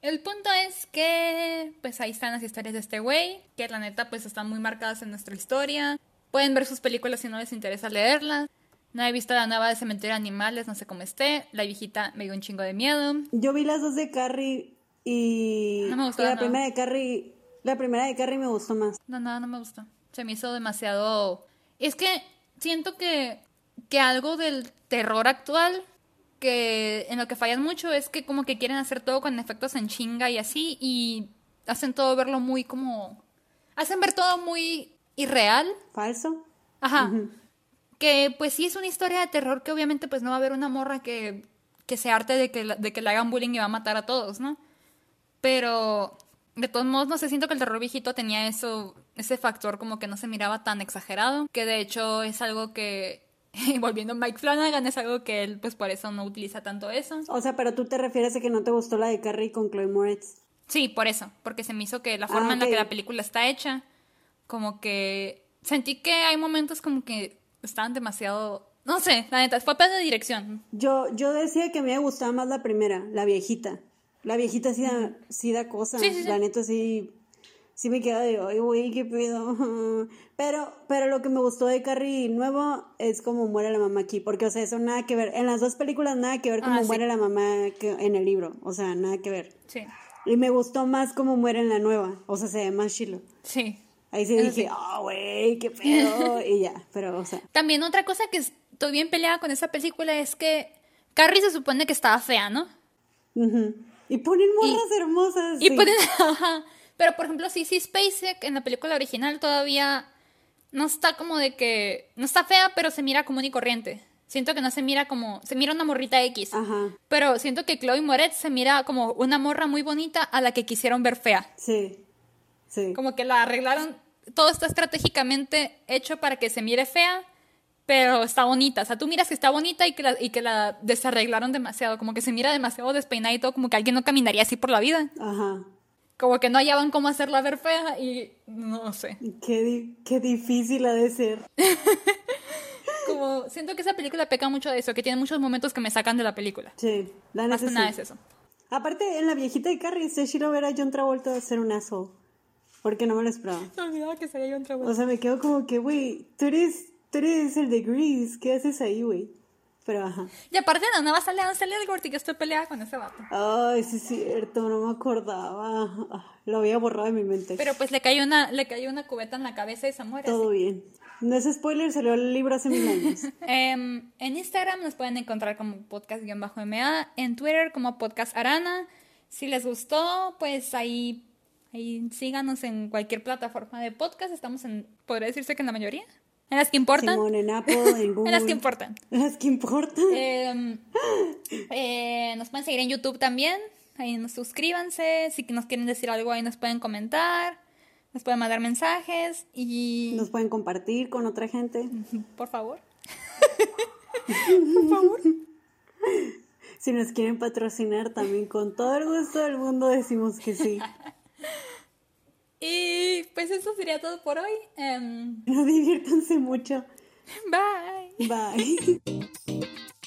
[SPEAKER 2] El punto es que, pues ahí están las historias de este güey, que la neta, pues están muy marcadas en nuestra historia. Pueden ver sus películas si no les interesa leerlas. No he visto la nueva de Cementerio de Animales, no sé cómo esté. La viejita me dio un chingo de miedo.
[SPEAKER 1] Yo vi las dos de Carrie y,
[SPEAKER 2] No me gustó
[SPEAKER 1] y la primera de Carrie, la primera de Carrie me gustó más.
[SPEAKER 2] No, nada, no me gustó. Se me hizo demasiado... Es que siento que, que algo del terror actual que en lo que fallan mucho es que como que quieren hacer todo con efectos en chinga y así y hacen todo verlo muy como hacen ver todo muy irreal.
[SPEAKER 1] Falso.
[SPEAKER 2] Ajá. Que pues sí es una historia de terror que obviamente pues no va a haber una morra que, que se arte de que, de que le hagan bullying y va a matar a todos, ¿no? Pero de todos modos no sé, siento que el terror viejito tenía eso, ese factor como que no se miraba tan exagerado, que de hecho es algo que volviendo a Mike Flanagan, es algo que él, pues por eso no utiliza tanto eso.
[SPEAKER 1] O sea, pero tú te refieres a que no te gustó la de Carrie con Chloe Moretz.
[SPEAKER 2] Sí, por eso, porque se me hizo que la forma en la que la película está hecha, como que sentí que hay momentos como que estaban demasiado, no sé, la neta, fue pedo de dirección.
[SPEAKER 1] Yo, yo decía que me gustaba más la primera, la viejita. La viejita sí da, sí da cosas, la neta sí sí me queda de, ay, güey, qué pedo. Pero, pero lo que me gustó de Carrie nuevo es cómo muere la mamá aquí, porque, o sea, eso nada que ver. En las dos películas nada que ver cómo ah, muere la mamá que, en el libro, o sea, nada que ver. Sí. Y me gustó más cómo muere en la nueva, o sea, se ve más chilo. Sí. Ahí sí dije, ah, güey, qué pedo, y ya, pero, o sea.
[SPEAKER 2] También otra cosa que estoy bien peleada con esa película es que Carrie se supone que estaba fea, ¿no?
[SPEAKER 1] Y ponen morras hermosas.
[SPEAKER 2] Y ponen, Pero, por ejemplo, sí, sí, Spacek en la película original todavía no está como de que. No está fea, pero se mira común y corriente. Siento que no se mira como. Se mira una morrita X. Ajá. Pero siento que Chloe Moretz se mira como una morra muy bonita a la que quisieron ver fea. Sí. Sí. Como que la arreglaron. Todo está estratégicamente hecho para que se mire fea, pero está bonita. O sea, tú miras que está bonita y que la, y que la desarreglaron demasiado. Como que se mira demasiado despeinada y todo, como que alguien no caminaría así por la vida. Ajá como que no hallaban cómo hacerla ver fea y no sé.
[SPEAKER 1] Qué, qué difícil ha de ser.
[SPEAKER 2] como siento que esa película peca mucho de eso, que tiene muchos momentos que me sacan de la película. Sí, la Más
[SPEAKER 1] nada es eso. Aparte, en la viejita de Carrie, se quiero ver a John Travolta hacer un asshole. Porque no me lo esperaba.
[SPEAKER 2] Me olvidaba que sería John Travolta.
[SPEAKER 1] O sea, me quedo como que, güey, tú eres, tú eres el de Grease. ¿Qué haces ahí, güey? Pero ajá.
[SPEAKER 2] Y aparte de no va a salir a salir el y que estoy peleada con ese vato.
[SPEAKER 1] Ay, sí es cierto, no me acordaba. Ah, lo había borrado de mi mente.
[SPEAKER 2] Pero pues le cayó una, le cayó una cubeta en la cabeza y se muere.
[SPEAKER 1] Todo bien. No es spoiler, salió el libro hace mil años.
[SPEAKER 2] Em, en Instagram nos pueden encontrar como podcast-ma, en Twitter como podcast arana. Si les gustó, pues ahí, ahí síganos en cualquier plataforma de podcast. Estamos en, podría decirse que en la mayoría. En las que importan. en Apple, en Google. en las que importan.
[SPEAKER 1] En las que importan.
[SPEAKER 2] Em, eh, nos pueden seguir en YouTube también. Ahí nos suscríbanse. Si nos quieren decir algo, ahí nos pueden comentar. Nos pueden mandar mensajes y...
[SPEAKER 1] Nos pueden compartir con otra gente.
[SPEAKER 2] Por favor.
[SPEAKER 1] Por favor. Si nos quieren patrocinar también, con todo el gusto del mundo decimos que sí.
[SPEAKER 2] Y pues eso sería todo por hoy. Um...
[SPEAKER 1] No diviértanse mucho.
[SPEAKER 2] Bye.
[SPEAKER 1] Bye.